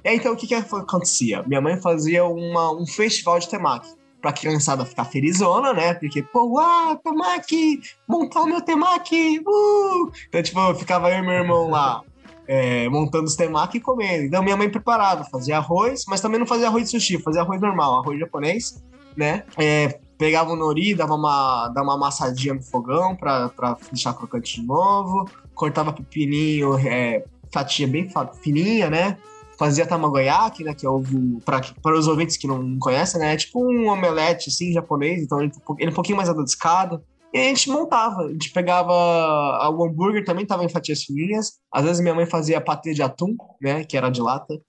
E aí, então o que que acontecia? Minha mãe fazia uma, um festival de temaki pra criançada ficar felizona, né? Porque, pô, uau, temaki, montar o meu temaki, uh! Então, tipo, ficava eu e meu irmão lá, é, montando os temaki e comendo. Então minha mãe preparava, fazia arroz, mas também não fazia arroz de sushi, fazia arroz normal, arroz japonês, né? É, pegava o nori, dava uma, dava uma amassadinha no fogão pra, pra deixar crocante de novo, cortava pepininho, é, fatia bem fininha, né? Fazia tamagoyaki, né? Que é ovo. Para os ouvintes que não conhecem, né? É tipo um omelete assim japonês, então ele, ele é um pouquinho mais adocicado. E a gente montava, a gente pegava o hambúrguer também tava em fatias fininhas. Às vezes minha mãe fazia patê de atum, né, que era de lata.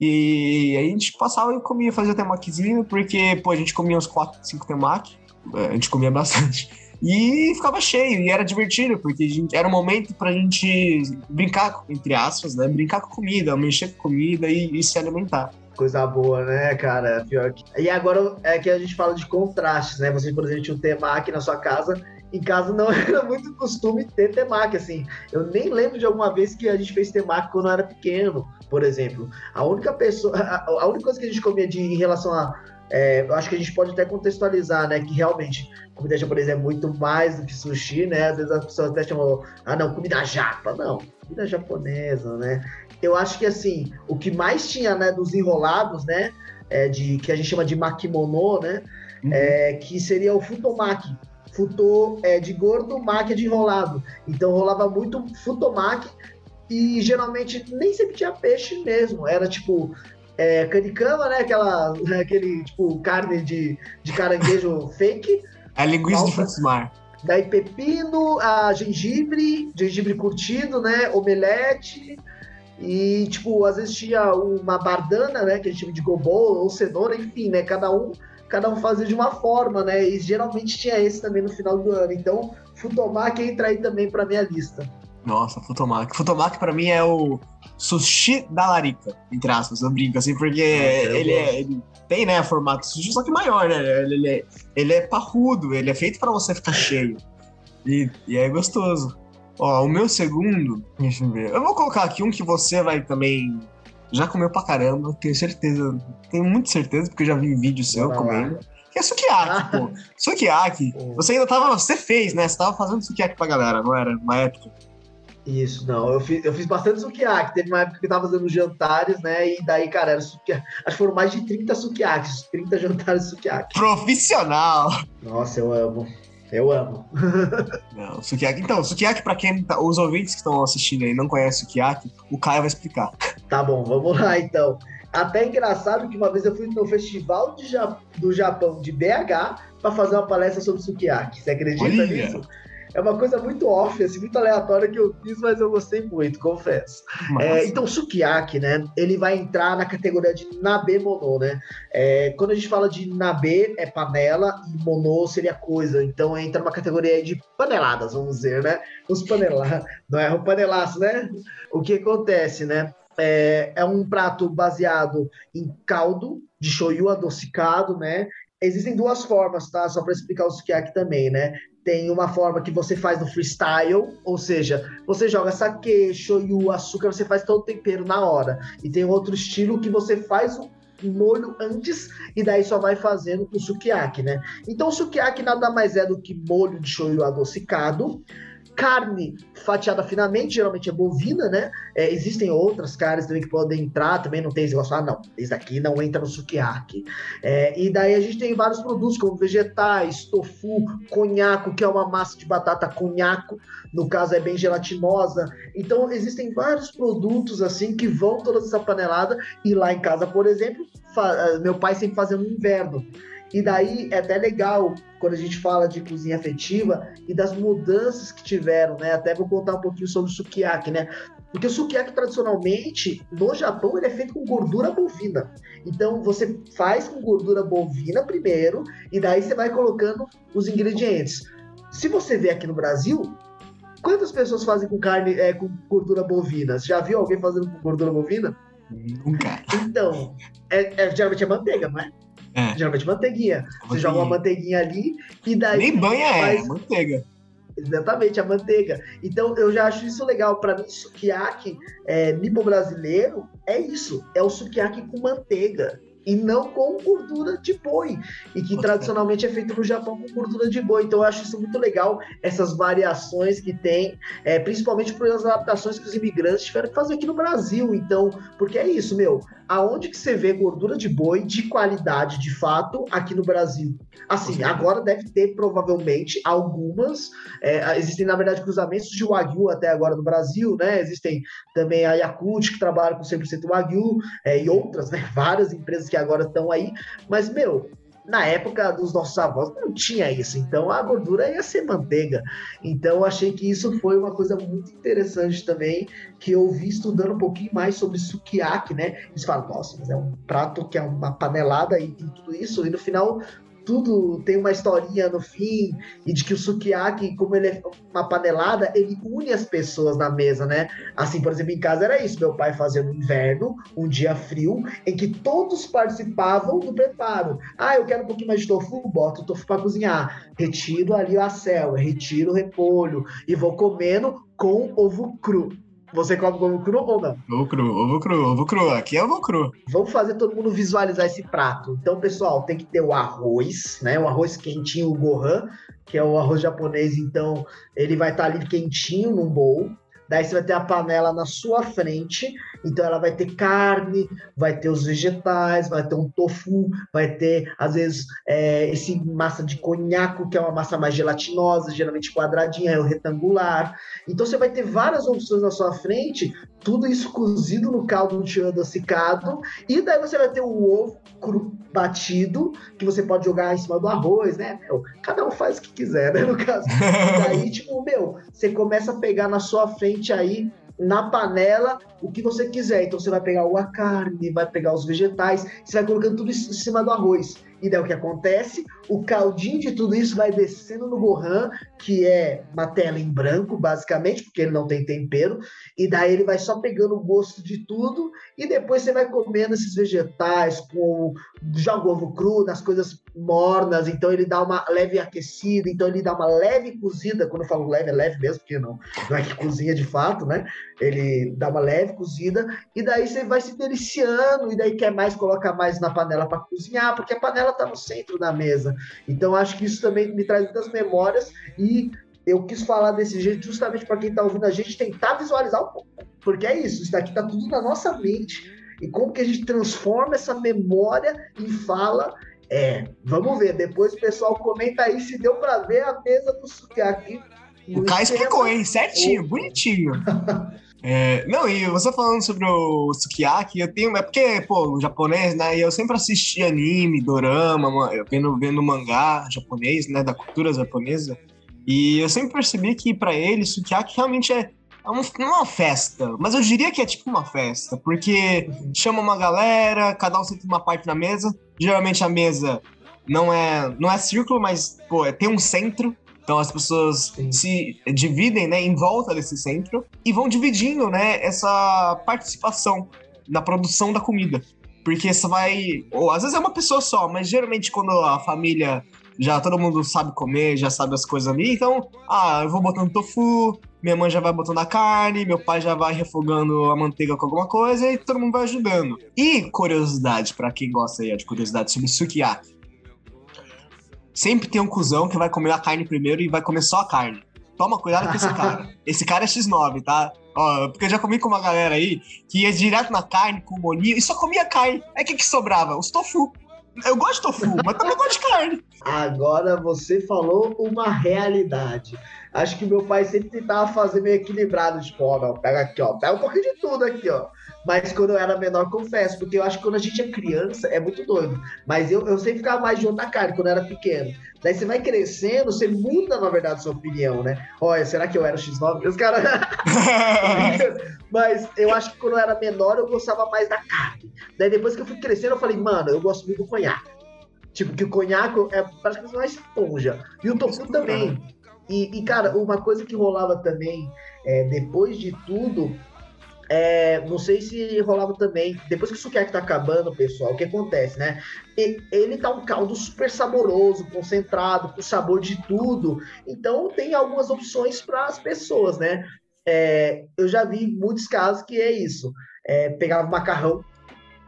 E aí a gente passava e comia, fazia temaquizinho, porque, pô, a gente comia uns 4, 5 temaki, é, a gente comia bastante. E ficava cheio, e era divertido, porque gente, era um momento pra gente brincar, entre aspas, né? Brincar com comida, mexer com comida e, e se alimentar. Coisa boa, né, cara? Pior que... E agora é que a gente fala de contrastes, né? Você, por exemplo, tinha um temaki na sua casa. Em casa não [laughs] era muito costume ter temaki, assim. Eu nem lembro de alguma vez que a gente fez temaki quando eu era pequeno, por exemplo. A única pessoa, a única coisa que a gente comia de, em relação a é, eu acho que a gente pode até contextualizar, né? Que realmente comida japonesa é muito mais do que sushi, né? Às vezes as pessoas até chamam, ah, não, comida japa. Não, comida japonesa, né? eu acho que assim, o que mais tinha, né, dos enrolados, né, é de que a gente chama de makimono, né, uhum. é, que seria o futomaki. Futo é de gordo, maki é de enrolado. Então rolava muito futomaki e geralmente nem sempre tinha peixe mesmo. Era tipo é, canicama, né? Aquela, [laughs] aquele tipo carne de, de caranguejo [laughs] fake. É linguiça de frutos mar. Daí pepino, a gengibre, gengibre curtido, né? Omelete, e, tipo, às vezes tinha uma bardana, né? Que a gente chama de gobô ou cenoura, enfim, né? Cada um, cada um fazia de uma forma, né? E geralmente tinha esse também no final do ano. Então, Futomaki entra aí também pra minha lista. Nossa, Futomaki. Futomaki pra mim é o sushi da larica, entre aspas, eu brinco assim, porque é, ele, é, ele, tem, né, formato sushi, só que maior, né? Ele, ele, é, ele é parrudo, ele é feito para você ficar cheio. E, e é gostoso. Ó, o meu segundo, deixa eu ver. Eu vou colocar aqui um que você vai também. Já comeu pra caramba, tenho certeza. Tenho muita certeza, porque eu já vi vídeo seu Bora comendo. Que é sukiyaki, pô. [laughs] Sukiyaki. Você ainda tava. Você fez, né? Você tava fazendo sukiyaki pra galera, não era? Uma época. Isso, não. Eu fiz, eu fiz bastante sukiyaki. Teve uma época que eu tava fazendo jantares, né? E daí, cara, era sukiyaki. Acho que foram mais de 30 sukiyakis. 30 jantares de sukiyaki. Profissional! Nossa, eu amo. Eu amo. [laughs] não, sukiyaki. Então, sukiyaki, pra quem tá, os ouvintes que estão assistindo aí não conhecem sukiyaki, o Caio vai explicar. Tá bom, vamos lá então. Até engraçado que uma vez eu fui no festival de, do Japão de BH para fazer uma palestra sobre sukiyaki. Você acredita Olha. nisso? É uma coisa muito off, assim, muito aleatória que eu fiz, mas eu gostei muito, confesso. É, então, sukiyaki, né? Ele vai entrar na categoria de nabe mono, né? É, quando a gente fala de nabe, é panela, e mono seria coisa. Então, entra numa categoria de paneladas, vamos dizer, né? Os panelados, [laughs] não é o panelaço, né? O que acontece, né? É, é um prato baseado em caldo de shoyu adocicado, né? Existem duas formas, tá? Só para explicar o sukiyaki também, né? Tem uma forma que você faz no freestyle, ou seja, você joga sake, shoyu, açúcar, você faz todo o tempero na hora. E tem outro estilo que você faz o molho antes e daí só vai fazendo o sukiyaki, né? Então o sukiyaki nada mais é do que molho de shoyu adocicado carne fatiada finamente, geralmente é bovina, né? É, existem outras carnes também que podem entrar, também não tem esse negócio, ah, não, esse daqui não entra no sukiyaki. É, e daí a gente tem vários produtos, como vegetais, tofu, conhaco, que é uma massa de batata conhaco, no caso é bem gelatinosa. Então existem vários produtos assim que vão toda essa panelada, e lá em casa, por exemplo, meu pai sempre fazia no inverno. E daí é até legal quando a gente fala de cozinha afetiva e das mudanças que tiveram, né? Até vou contar um pouquinho sobre o sukiyaki, né? Porque o sukiyaki tradicionalmente no Japão ele é feito com gordura bovina. Então você faz com gordura bovina primeiro e daí você vai colocando os ingredientes. Se você vê aqui no Brasil, quantas pessoas fazem com carne é, com gordura bovina? Você já viu alguém fazendo com gordura bovina? Nunca. Então, é, é, geralmente é manteiga, não é? É. Geralmente manteiguinha. Você joga uma manteiguinha ali e daí. Nem banha é, faz... é, manteiga. Exatamente, a manteiga. Então eu já acho isso legal. Para mim, sukiyaki é, nipo brasileiro é isso. É o sukiyaki com manteiga e não com gordura de boi, e que tradicionalmente é feito no Japão com gordura de boi. Então eu acho isso muito legal, essas variações que tem, é, principalmente por as adaptações que os imigrantes tiveram que fazer aqui no Brasil. Então, porque é isso, meu, aonde que você vê gordura de boi de qualidade, de fato, aqui no Brasil? Assim, agora deve ter provavelmente algumas, é, existem na verdade cruzamentos de Wagyu até agora no Brasil, né? Existem também a Yakult que trabalha com 100% Wagyu é, e outras, né? Várias empresas que agora estão aí, mas, meu, na época dos nossos avós não tinha isso, então a gordura ia ser manteiga. Então eu achei que isso foi uma coisa muito interessante também, que eu vi estudando um pouquinho mais sobre sukiyaki, né? Eles falam, nossa, mas é um prato que é uma panelada e tudo isso, e no final tudo tem uma historinha no fim, e de que o sukiyaki, como ele é uma panelada, ele une as pessoas na mesa, né? Assim, por exemplo, em casa era isso, meu pai fazia no inverno, um dia frio, em que todos participavam do preparo. Ah, eu quero um pouquinho mais de tofu, boto o tofu para cozinhar, retiro ali a céu, retiro o repolho, e vou comendo com ovo cru. Você come ovo cru ou não? Ovo cru, ovo cru, ovo cru. Aqui é ovo cru. Vamos fazer todo mundo visualizar esse prato. Então, pessoal, tem que ter o arroz, né? O arroz quentinho, o gohan, que é o arroz japonês. Então, ele vai estar ali quentinho num bowl. Daí você vai ter a panela na sua frente, então ela vai ter carne, vai ter os vegetais, vai ter um tofu, vai ter, às vezes, é, esse massa de conhaco, que é uma massa mais gelatinosa, geralmente quadradinha, é retangular. Então você vai ter várias opções na sua frente, tudo isso cozido no caldo de adocicado, e daí você vai ter o ovo cru batido, que você pode jogar em cima do arroz, né? Meu, cada um faz o que quiser, né? No caso. E daí, [laughs] tipo, meu, você começa a pegar na sua frente aí na panela o que você quiser. Então você vai pegar a carne, vai pegar os vegetais, você vai colocando tudo isso em cima do arroz. E daí o que acontece? O caldinho de tudo isso vai descendo no gohan, que é uma tela em branco, basicamente, porque ele não tem tempero. E daí ele vai só pegando o gosto de tudo. E depois você vai comendo esses vegetais com joga ovo cru, nas coisas mornas. Então ele dá uma leve aquecida, então ele dá uma leve cozida. Quando eu falo leve, é leve mesmo, porque não, não é que cozinha de fato, né? Ele dá uma leve cozida. E daí você vai se deliciando. E daí quer mais, coloca mais na panela para cozinhar, porque a panela está no centro da mesa. Então acho que isso também me traz muitas memórias e eu quis falar desse jeito justamente para quem está ouvindo a gente tentar visualizar um pouco, porque é isso, isso daqui está tudo na nossa mente e como que a gente transforma essa memória em fala. É, vamos ver. Depois o pessoal comenta aí se deu para ver a mesa do sukiyaki. O Caio explicou, hein? Certinho, bonitinho. [laughs] É, não, e você falando sobre o sukiyaki, eu tenho. É porque, pô, japonês, né? E eu sempre assisti anime, dorama, vendo, vendo mangá japonês, né? Da cultura japonesa. E eu sempre percebi que para ele, sukiyaki realmente é, é é uma festa, mas eu diria que é tipo uma festa, porque chama uma galera, cada um senta uma parte na mesa. Geralmente a mesa não é, não é círculo, mas pô, tem um centro então as pessoas Sim. se dividem, né, em volta desse centro e vão dividindo, né, essa participação na produção da comida. Porque você vai, ou às vezes é uma pessoa só, mas geralmente quando a família já todo mundo sabe comer, já sabe as coisas ali, então, ah, eu vou botando tofu, minha mãe já vai botando a carne, meu pai já vai refogando a manteiga com alguma coisa e todo mundo vai ajudando. E curiosidade, para quem gosta aí de curiosidade sobre sukiyaki. Sempre tem um cuzão que vai comer a carne primeiro e vai comer só a carne. Toma cuidado com esse [laughs] cara. Esse cara é X9, tá? Ó, porque eu já comi com uma galera aí que ia direto na carne com o molinho e só comia carne. Aí o que, que sobrava? Os tofu. Eu gosto de tofu, [laughs] mas também gosto de carne. Agora você falou uma realidade. Acho que meu pai sempre tentava fazer meio equilibrado, tipo, ó, não, pega aqui, ó, pega um pouquinho de tudo aqui, ó. Mas quando eu era menor, confesso, porque eu acho que quando a gente é criança, é muito doido. Mas eu, eu sempre ficava mais de na carne quando eu era pequeno. Daí você vai crescendo, você muda, na verdade, sua opinião, né? Olha, será que eu era o X9? Os caras. [laughs] Mas eu acho que quando eu era menor, eu gostava mais da carne. Daí depois que eu fui crescendo, eu falei, mano, eu gosto muito do conhaque. Tipo, que o conhaque é praticamente uma esponja. E o tofu também. E, e, cara, uma coisa que rolava também, é, depois de tudo, é, não sei se rolava também, depois que o sukiyaki tá acabando, pessoal, o que acontece, né? Ele tá um caldo super saboroso, concentrado, com sabor de tudo. Então tem algumas opções para as pessoas, né? É, eu já vi muitos casos que é isso. É, pegava macarrão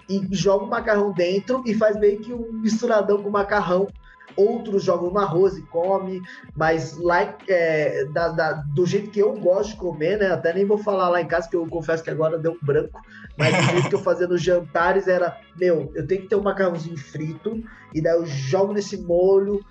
e joga o macarrão dentro e faz meio que um misturadão com macarrão outros jogam no arroz e come, mas lá é, da, da, do jeito que eu gosto de comer, né? Até nem vou falar lá em casa, que eu confesso que agora deu um branco, mas do jeito que eu fazia nos jantares era, meu, eu tenho que ter um macarrãozinho frito, e daí eu jogo nesse molho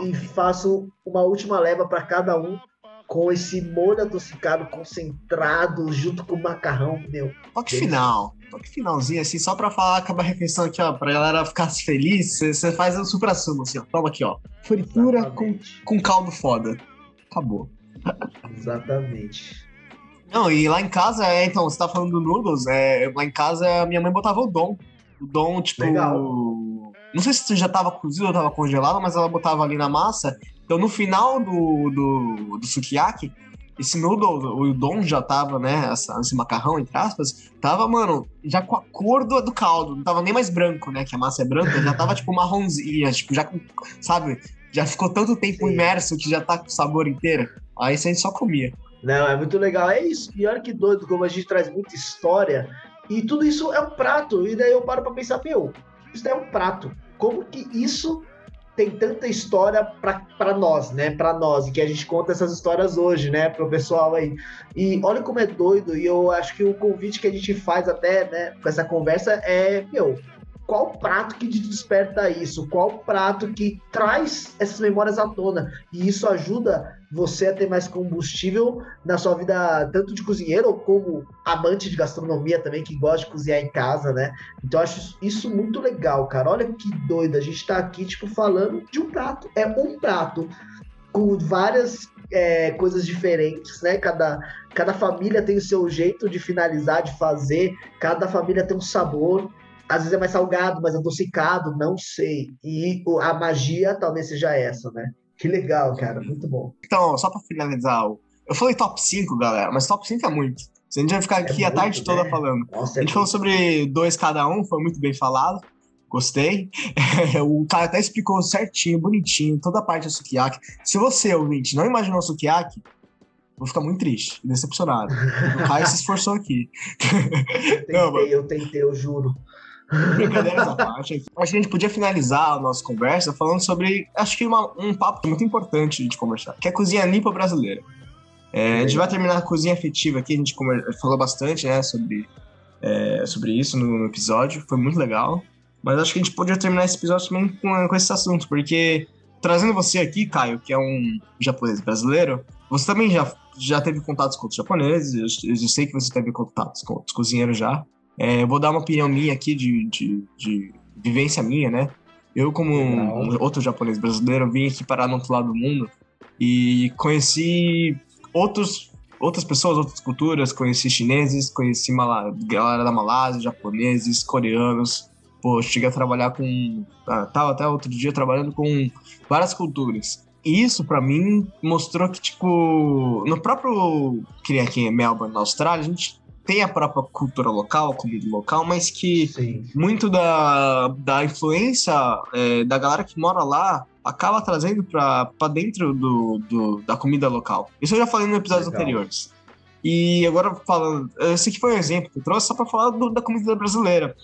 e faço uma última leva para cada um com esse molho adocicado concentrado junto com o macarrão, meu. Toque final. Toque finalzinho, assim, só pra falar, acabar a refeição aqui, ó, pra galera ficar feliz, você faz um supra sumo, assim, ó. Toma aqui, ó. Fritura com, com caldo foda. Acabou. Exatamente. Não, e lá em casa, é, então, você tá falando do noodles, é, lá em casa minha mãe botava o dom. O dom, tipo. Legal. Não sei se já tava cozido ou tava congelado, mas ela botava ali na massa então, no final do, do, do sukiyaki, esse noodle, o udon já tava, né, essa, esse macarrão, entre aspas, tava, mano, já com a cor do, do caldo, não tava nem mais branco, né, que a massa é branca, já tava, tipo, marronzinha, tipo, já, sabe, já ficou tanto tempo Sim. imerso que já tá com o sabor inteiro. Aí isso a gente só comia. Não, é muito legal, é isso, e olha que doido como a gente traz muita história, e tudo isso é um prato, e daí eu paro pra pensar, meu, isso é um prato, como que isso tem tanta história para nós, né? Para nós, que a gente conta essas histórias hoje, né? Para o pessoal aí. E olha como é doido, e eu acho que o convite que a gente faz até, né, com essa conversa é, meu, qual prato que desperta isso? Qual prato que traz essas memórias à tona? E isso ajuda você a ter mais combustível na sua vida, tanto de cozinheiro ou como amante de gastronomia também, que gosta de cozinhar em casa, né? Então acho isso muito legal, cara. Olha que doido, a gente tá aqui, tipo, falando de um prato. É um prato com várias é, coisas diferentes, né? Cada, cada família tem o seu jeito de finalizar, de fazer, cada família tem um sabor às vezes é mais salgado, mais adocicado, não sei. E a magia talvez seja essa, né? Que legal, cara, muito bom. Então, só para finalizar, eu falei top 5, galera, mas top 5 é muito. A gente vai ficar aqui é a muito, tarde né? toda falando. Nossa, a gente é falou sobre dois cada um, foi muito bem falado. Gostei. [laughs] o cara até explicou certinho, bonitinho, toda a parte do sukiyaki. Se você, ouvinte, não imaginou o sukiyaki, vou ficar muito triste, decepcionado. O Caio se esforçou aqui. [laughs] Eu tentei, não, eu tentei, eu juro. Brincadeiras à parte. Acho que a gente podia finalizar a nossa conversa falando sobre, acho que uma, um papo muito importante de conversar, que é a cozinha limpa brasileira. É, a gente vai terminar a cozinha afetiva aqui, a gente falou bastante né, sobre, é, sobre isso no, no, episódio, foi muito legal. Mas acho que a gente podia terminar esse episódio também com, com esse assunto, porque trazendo você aqui, Caio, que é um japonês brasileiro, você também já, já teve contatos com outros japoneses, eu, eu sei que você teve contatos com outros cozinheiros já. É, vou dar uma opinião minha aqui de, de, de vivência minha, né? Eu, como um, outro japonês brasileiro, vim aqui parar no outro lado do mundo e conheci outros, outras pessoas, outras culturas, conheci chineses, conheci Mala, galera da Malásia, japoneses, coreanos. Pô, cheguei a trabalhar com. Ah, tava até outro dia trabalhando com várias culturas. E isso, para mim, mostrou que, tipo, no próprio. Que aqui em Melbourne, na Austrália, a gente tem a própria cultura local, comida local, mas que Sim. muito da, da influência é, da galera que mora lá acaba trazendo para dentro do, do, da comida local. Isso eu já falei no episódios Legal. anteriores. E agora falando, esse aqui foi um exemplo que eu trouxe só para falar do, da comida brasileira.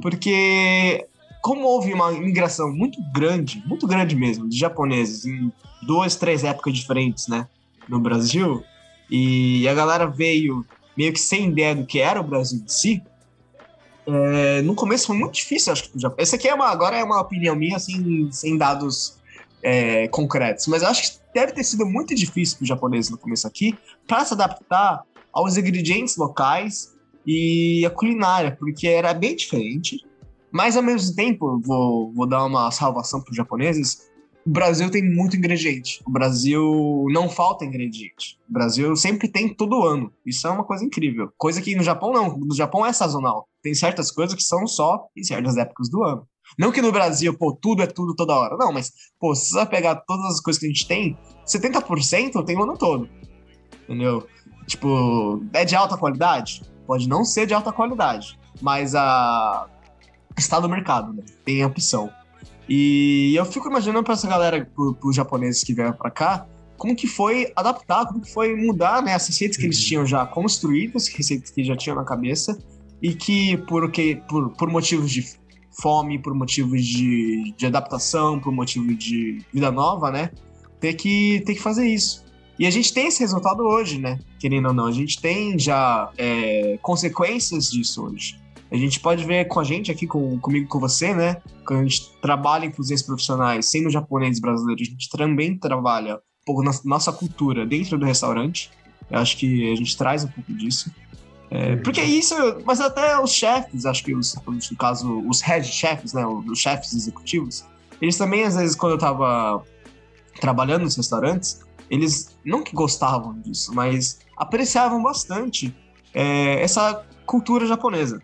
Porque como houve uma imigração muito grande, muito grande mesmo, de japoneses em duas, três épocas diferentes, né, no Brasil, e a galera veio meio que sem ideia do que era o Brasil em si, é, no começo foi muito difícil, acho que já. Esse aqui é uma, agora é uma opinião minha, assim, sem dados é, concretos, mas acho que deve ter sido muito difícil para o japonês no começo aqui para se adaptar aos ingredientes locais e a culinária, porque era bem diferente. Mas ao mesmo tempo, vou, vou dar uma salvação para os japoneses. O Brasil tem muito ingrediente. O Brasil não falta ingrediente. O Brasil sempre tem todo ano. Isso é uma coisa incrível. Coisa que no Japão não. No Japão é sazonal. Tem certas coisas que são só em certas épocas do ano. Não que no Brasil, pô, tudo é tudo toda hora. Não, mas, pô, se você pegar todas as coisas que a gente tem, 70% tem o ano todo. Entendeu? Tipo, é de alta qualidade? Pode não ser de alta qualidade, mas a está no mercado, né? Tem opção. E eu fico imaginando para essa galera, para os japoneses que vieram para cá, como que foi adaptar, como que foi mudar né, as receitas que eles uhum. tinham já construídas, receitas que já tinham na cabeça, e que por, que, por, por motivos de fome, por motivos de, de adaptação, por motivo de vida nova, né? Ter que, ter que fazer isso. E a gente tem esse resultado hoje, né? Querendo ou não, a gente tem já é, consequências disso hoje. A gente pode ver com a gente aqui, com, comigo com você, né? Quando a gente trabalha em cozinhas profissionais, sendo japonês brasileiro, a gente também trabalha um pouco na nossa cultura dentro do restaurante. Eu acho que a gente traz um pouco disso. É, porque isso, mas até os chefes, acho que os, no caso, os head chefs, né, os chefes executivos, eles também, às vezes, quando eu tava trabalhando nos restaurantes, eles não que gostavam disso, mas apreciavam bastante é, essa cultura japonesa.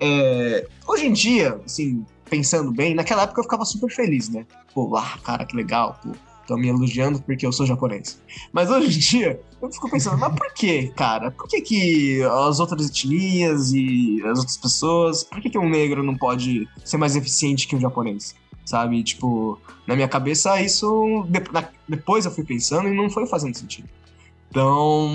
É, hoje em dia, assim, pensando bem, naquela época eu ficava super feliz, né? Pô, ah, cara, que legal, pô, estão me elogiando porque eu sou japonês. Mas hoje em dia, eu fico pensando, mas por que, cara? Por que, que as outras etnias e as outras pessoas, por que, que um negro não pode ser mais eficiente que um japonês? Sabe? Tipo, na minha cabeça, isso. Depois eu fui pensando e não foi fazendo sentido. Então,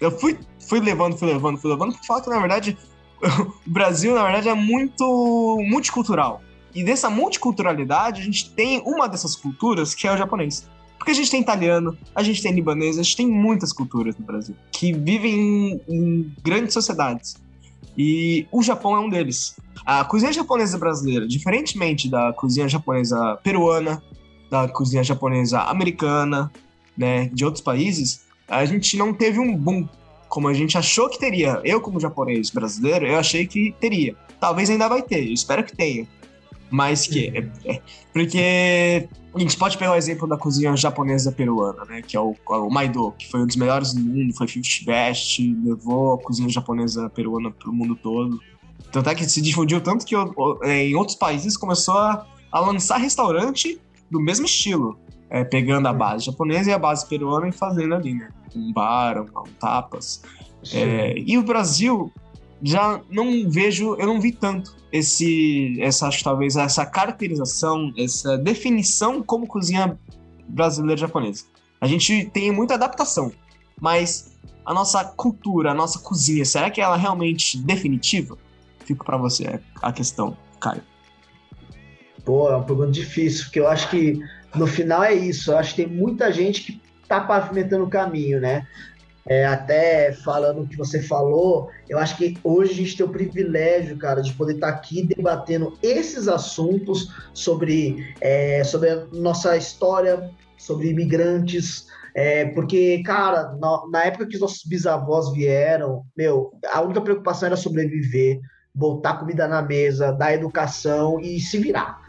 eu fui, fui levando, fui levando, fui levando, pra falar que, na verdade, [laughs] o Brasil, na verdade, é muito multicultural. E dessa multiculturalidade, a gente tem uma dessas culturas que é o japonês. Porque a gente tem italiano, a gente tem libanês, a gente tem muitas culturas no Brasil que vivem em, em grandes sociedades. E o Japão é um deles. A cozinha japonesa brasileira, diferentemente da cozinha japonesa peruana, da cozinha japonesa americana, né, de outros países, a gente não teve um boom como a gente achou que teria. Eu, como japonês brasileiro, eu achei que teria. Talvez ainda vai ter, eu espero que tenha. Mas que. É, [laughs] é, porque a gente pode pegar o exemplo da cozinha japonesa peruana, né? Que é o, o Maido, que foi um dos melhores do mundo, foi Fifth Best, levou a cozinha japonesa peruana para o mundo todo. Tanto é que se difundiu tanto que é, em outros países começou a, a lançar restaurante do mesmo estilo, é, pegando a base japonesa e a base peruana e fazendo ali, né? Um bar, um, um tapas. É, e o Brasil já não vejo, eu não vi tanto esse, essa, acho talvez, essa caracterização, essa definição como cozinha brasileira japonesa. A gente tem muita adaptação, mas a nossa cultura, a nossa cozinha, será que ela é realmente definitiva? Fico para você a questão, Caio. Pô, é uma pergunta difícil, porque eu acho que no final é isso. Eu acho que tem muita gente que tá pavimentando o caminho, né? É, até falando o que você falou, eu acho que hoje a gente tem o privilégio, cara, de poder estar tá aqui debatendo esses assuntos sobre, é, sobre a nossa história, sobre imigrantes, é, porque, cara, na, na, época que os nossos bisavós vieram, meu, a única preocupação era sobreviver, botar comida na mesa, dar educação e se virar.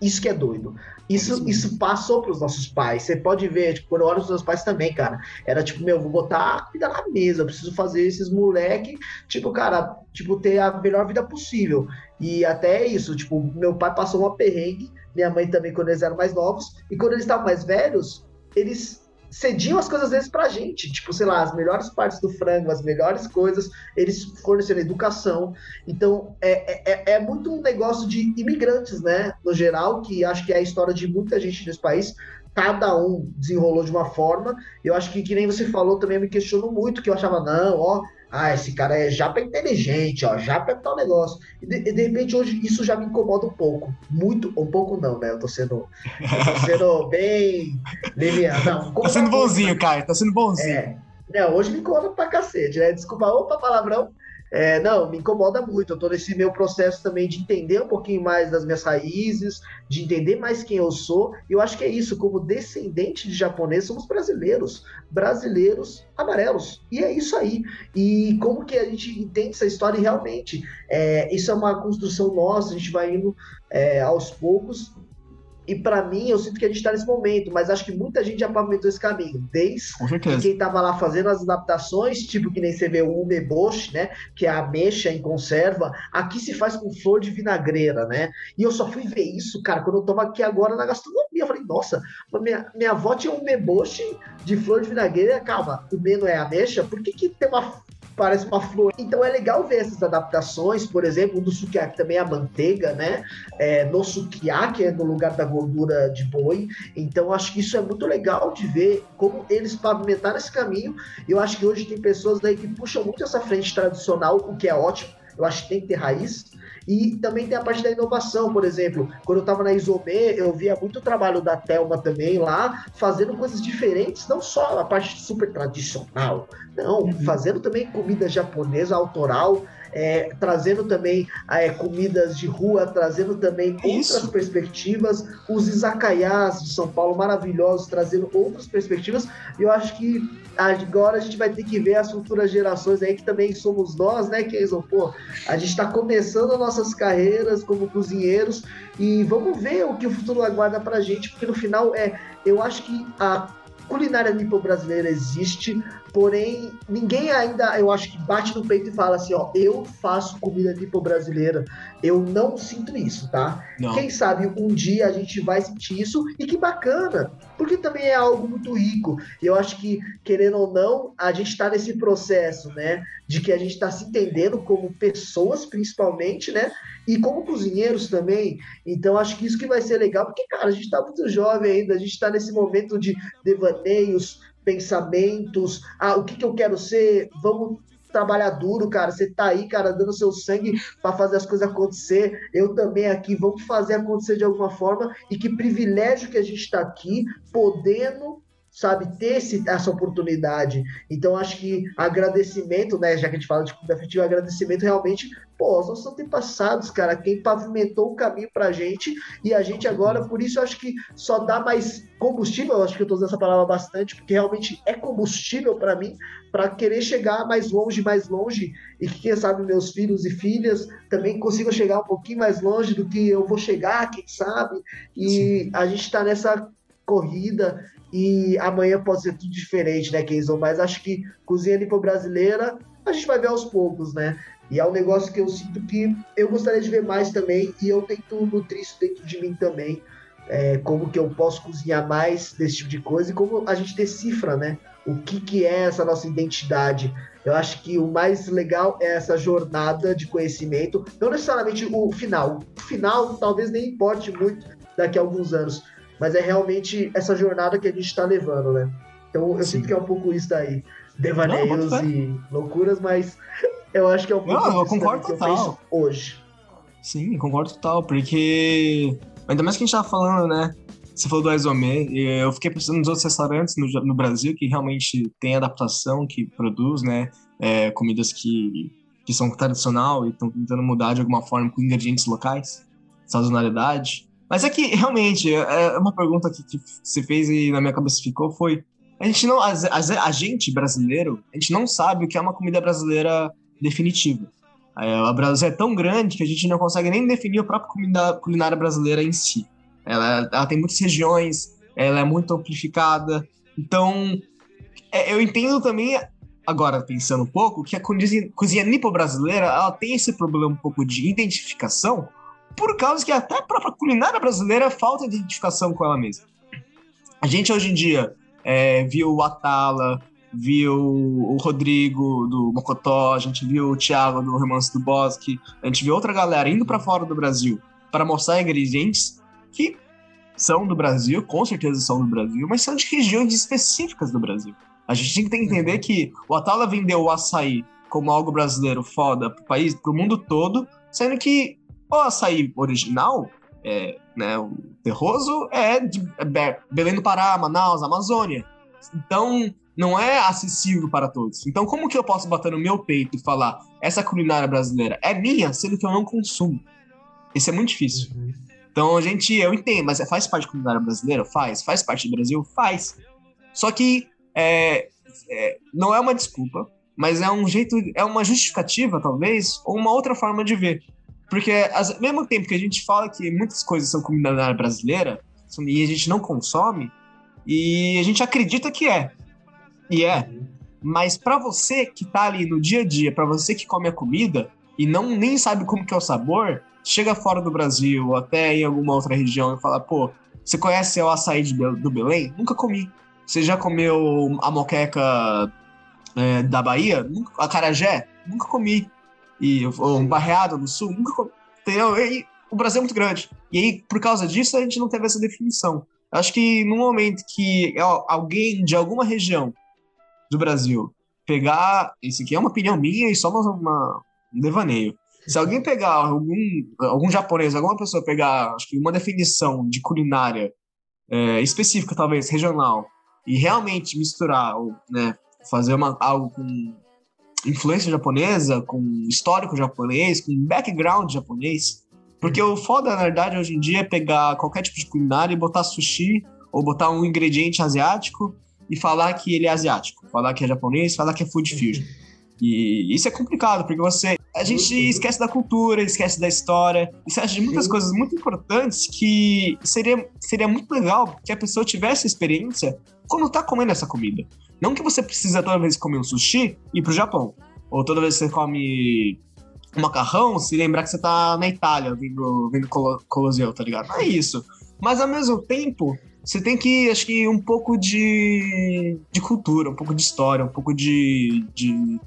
Isso que é doido. Isso, isso passou para os nossos pais. Você pode ver, tipo, quando eu olho os meus pais também, cara. Era tipo, meu, vou botar a comida na mesa, preciso fazer esses moleque, tipo, cara, tipo, ter a melhor vida possível. E até isso, tipo, meu pai passou uma perrengue, minha mãe também, quando eles eram mais novos, e quando eles estavam mais velhos, eles cediam as coisas às vezes pra gente, tipo, sei lá, as melhores partes do frango, as melhores coisas, eles forneceram educação. Então, é, é, é muito um negócio de imigrantes, né, no geral, que acho que é a história de muita gente nesse país. Cada um desenrolou de uma forma. Eu acho que, que nem você falou, também me questiono muito, que eu achava, não, ó, ah, esse cara é japa inteligente, ó, japa é tal negócio. E de, de, repente hoje isso já me incomoda um pouco. Muito, um pouco não, né? Eu tô sendo, eu tô sendo [laughs] bem linear. tá sendo bonzinho, cara, tá sendo bonzinho. É. Não, hoje me incomoda pra cacete, né? Desculpa, opa, palavrão. É, não, me incomoda muito. Eu tô nesse meu processo também de entender um pouquinho mais das minhas raízes, de entender mais quem eu sou. E eu acho que é isso, como descendente de japonês, somos brasileiros. Brasileiros amarelos. E é isso aí. E como que a gente entende essa história e realmente é, isso é uma construção nossa, a gente vai indo é, aos poucos e para mim, eu sinto que a gente está nesse momento, mas acho que muita gente já pavimentou esse caminho, desde quem estava lá fazendo as adaptações, tipo que nem você vê o umeboshi, né, que é a ameixa em conserva, aqui se faz com flor de vinagreira, né? E eu só fui ver isso, cara, quando eu estava aqui agora na gastronomia, eu falei, nossa, minha, minha avó tinha um umeboshi de flor de vinagreira, calma, o me não é ameixa, por que que tem uma parece uma flor. Então é legal ver essas adaptações, por exemplo, do sukiyaki também é a manteiga, né? É, no sukiyaki é no lugar da gordura de boi. Então acho que isso é muito legal de ver como eles pavimentaram esse caminho. Eu acho que hoje tem pessoas aí que puxam muito essa frente tradicional, o que é ótimo. Eu acho que tem que ter raiz. E também tem a parte da inovação, por exemplo, quando eu estava na Isomê, eu via muito trabalho da Telma também lá, fazendo coisas diferentes, não só a parte super tradicional, não, uhum. fazendo também comida japonesa autoral, é, trazendo também é, comidas de rua, trazendo também Isso. outras perspectivas, os izakayas de São Paulo maravilhosos, trazendo outras perspectivas, e eu acho que agora a gente vai ter que ver as futuras gerações aí, que também somos nós, né, Keison? Pô, a gente está começando nossas carreiras como cozinheiros, e vamos ver o que o futuro aguarda pra gente, porque no final é, eu acho que a culinária nipo-brasileira existe, porém ninguém ainda, eu acho que bate no peito e fala assim, ó, eu faço comida nipo-brasileira. Eu não sinto isso, tá? Não. Quem sabe um dia a gente vai sentir isso e que bacana, porque também é algo muito rico. Eu acho que, querendo ou não, a gente está nesse processo, né, de que a gente está se entendendo como pessoas, principalmente, né, e como cozinheiros também. Então, acho que isso que vai ser legal, porque, cara, a gente está muito jovem ainda, a gente está nesse momento de devaneios, pensamentos, ah, o que, que eu quero ser, vamos trabalhar duro, cara. Você tá aí, cara, dando seu sangue para fazer as coisas acontecer. Eu também aqui, vamos fazer acontecer de alguma forma. E que privilégio que a gente está aqui, podendo sabe, ter esse, essa oportunidade. Então, acho que agradecimento, né, já que a gente fala de comida afetiva, agradecimento realmente, pô, os nossos antepassados, cara, quem pavimentou o caminho pra gente, e a gente agora, por isso, acho que só dá mais combustível, eu acho que eu tô usando essa palavra bastante, porque realmente é combustível para mim, para querer chegar mais longe, mais longe, e que, quem sabe, meus filhos e filhas também consigam chegar um pouquinho mais longe do que eu vou chegar, quem sabe, e Sim. a gente tá nessa corrida e amanhã pode ser tudo diferente, né, Keison? Mas acho que cozinha limpa brasileira a gente vai ver aos poucos, né? E é um negócio que eu sinto que eu gostaria de ver mais também e eu tento nutrir isso dentro de mim também. É, como que eu posso cozinhar mais desse tipo de coisa e como a gente decifra, né? O que, que é essa nossa identidade. Eu acho que o mais legal é essa jornada de conhecimento, não necessariamente o final. O final talvez nem importe muito daqui a alguns anos, mas é realmente essa jornada que a gente está levando, né? Então eu Sim. sinto que é um pouco isso daí. Devaneios não, e loucuras, mas [laughs] eu acho que é um pouco não, eu concordo que total. eu hoje. Sim, concordo total, porque ainda mais que a gente tava falando, né? Você falou do Aizome, eu fiquei pensando nos outros restaurantes no, no Brasil que realmente tem adaptação, que produz, né? É, comidas que, que são tradicional e estão tentando mudar de alguma forma com ingredientes locais, sazonalidade. Mas é que, realmente, é, é uma pergunta que, que fez e na minha cabeça ficou foi... A gente não... A, a, a gente, brasileiro, a gente não sabe o que é uma comida brasileira definitiva. É, a Brasil é tão grande que a gente não consegue nem definir a própria comida culinária brasileira em si. Ela, ela tem muitas regiões, ela é muito amplificada. Então, é, eu entendo também, agora pensando um pouco, que a cozinha, cozinha nipo-brasileira ela tem esse problema um pouco de identificação, por causa que até a própria culinária brasileira falta de identificação com ela mesma. A gente hoje em dia é, viu o Atala, viu o Rodrigo do Mocotó, a gente viu o Thiago do Romance do Bosque, a gente viu outra galera indo para fora do Brasil para mostrar ingredientes que são do Brasil, com certeza são do Brasil, mas são de regiões específicas do Brasil. A gente tem que entender que o Atala vendeu o açaí como algo brasileiro foda pro país, pro mundo todo, sendo que o açaí original, é, né, o terroso, é de é Belém do Pará, Manaus, Amazônia. Então, não é acessível para todos. Então, como que eu posso bater no meu peito e falar essa culinária brasileira é minha, sendo que eu não consumo? Isso é muito difícil. Uhum. Então, a gente, eu entendo, mas faz parte da culinária brasileira? Faz. Faz parte do Brasil? Faz. Só que é, é, não é uma desculpa, mas é um jeito, é uma justificativa, talvez, ou uma outra forma de ver. Porque, ao mesmo tempo que a gente fala que muitas coisas são culinária brasileira, e a gente não consome, e a gente acredita que é. E é. Mas para você que tá ali no dia a dia, para você que come a comida e não nem sabe como que é o sabor, chega fora do Brasil, ou até em alguma outra região e fala, pô, você conhece o açaí de, do Belém? Nunca comi. Você já comeu a moqueca é, da Bahia? Nunca, a carajé? Nunca comi. E um barreado no sul? Nunca. Entendeu? E, o Brasil é muito grande. E aí, por causa disso, a gente não teve essa definição. Acho que no momento que alguém de alguma região do Brasil pegar. Isso aqui é uma opinião minha e só uma, uma um devaneio. Se alguém pegar algum, algum japonês, alguma pessoa pegar, acho que uma definição de culinária é, específica, talvez regional, e realmente misturar, ou, né, fazer uma, algo com influência japonesa, com histórico japonês, com background japonês, porque o foda, na verdade, hoje em dia é pegar qualquer tipo de culinária e botar sushi ou botar um ingrediente asiático e falar que ele é asiático, falar que é japonês, falar que é food fusion. E isso é complicado, porque você. A gente esquece da cultura, esquece da história, esquece de muitas coisas muito importantes que seria, seria muito legal que a pessoa tivesse experiência quando tá comendo essa comida. Não que você precisa toda vez que comer um sushi ir pro Japão. Ou toda vez que você come um macarrão, se lembrar que você tá na Itália vendo, vendo Coloseu, tá ligado? Não é isso. Mas ao mesmo tempo, você tem que, acho que, um pouco de, de cultura, um pouco de história, um pouco de. de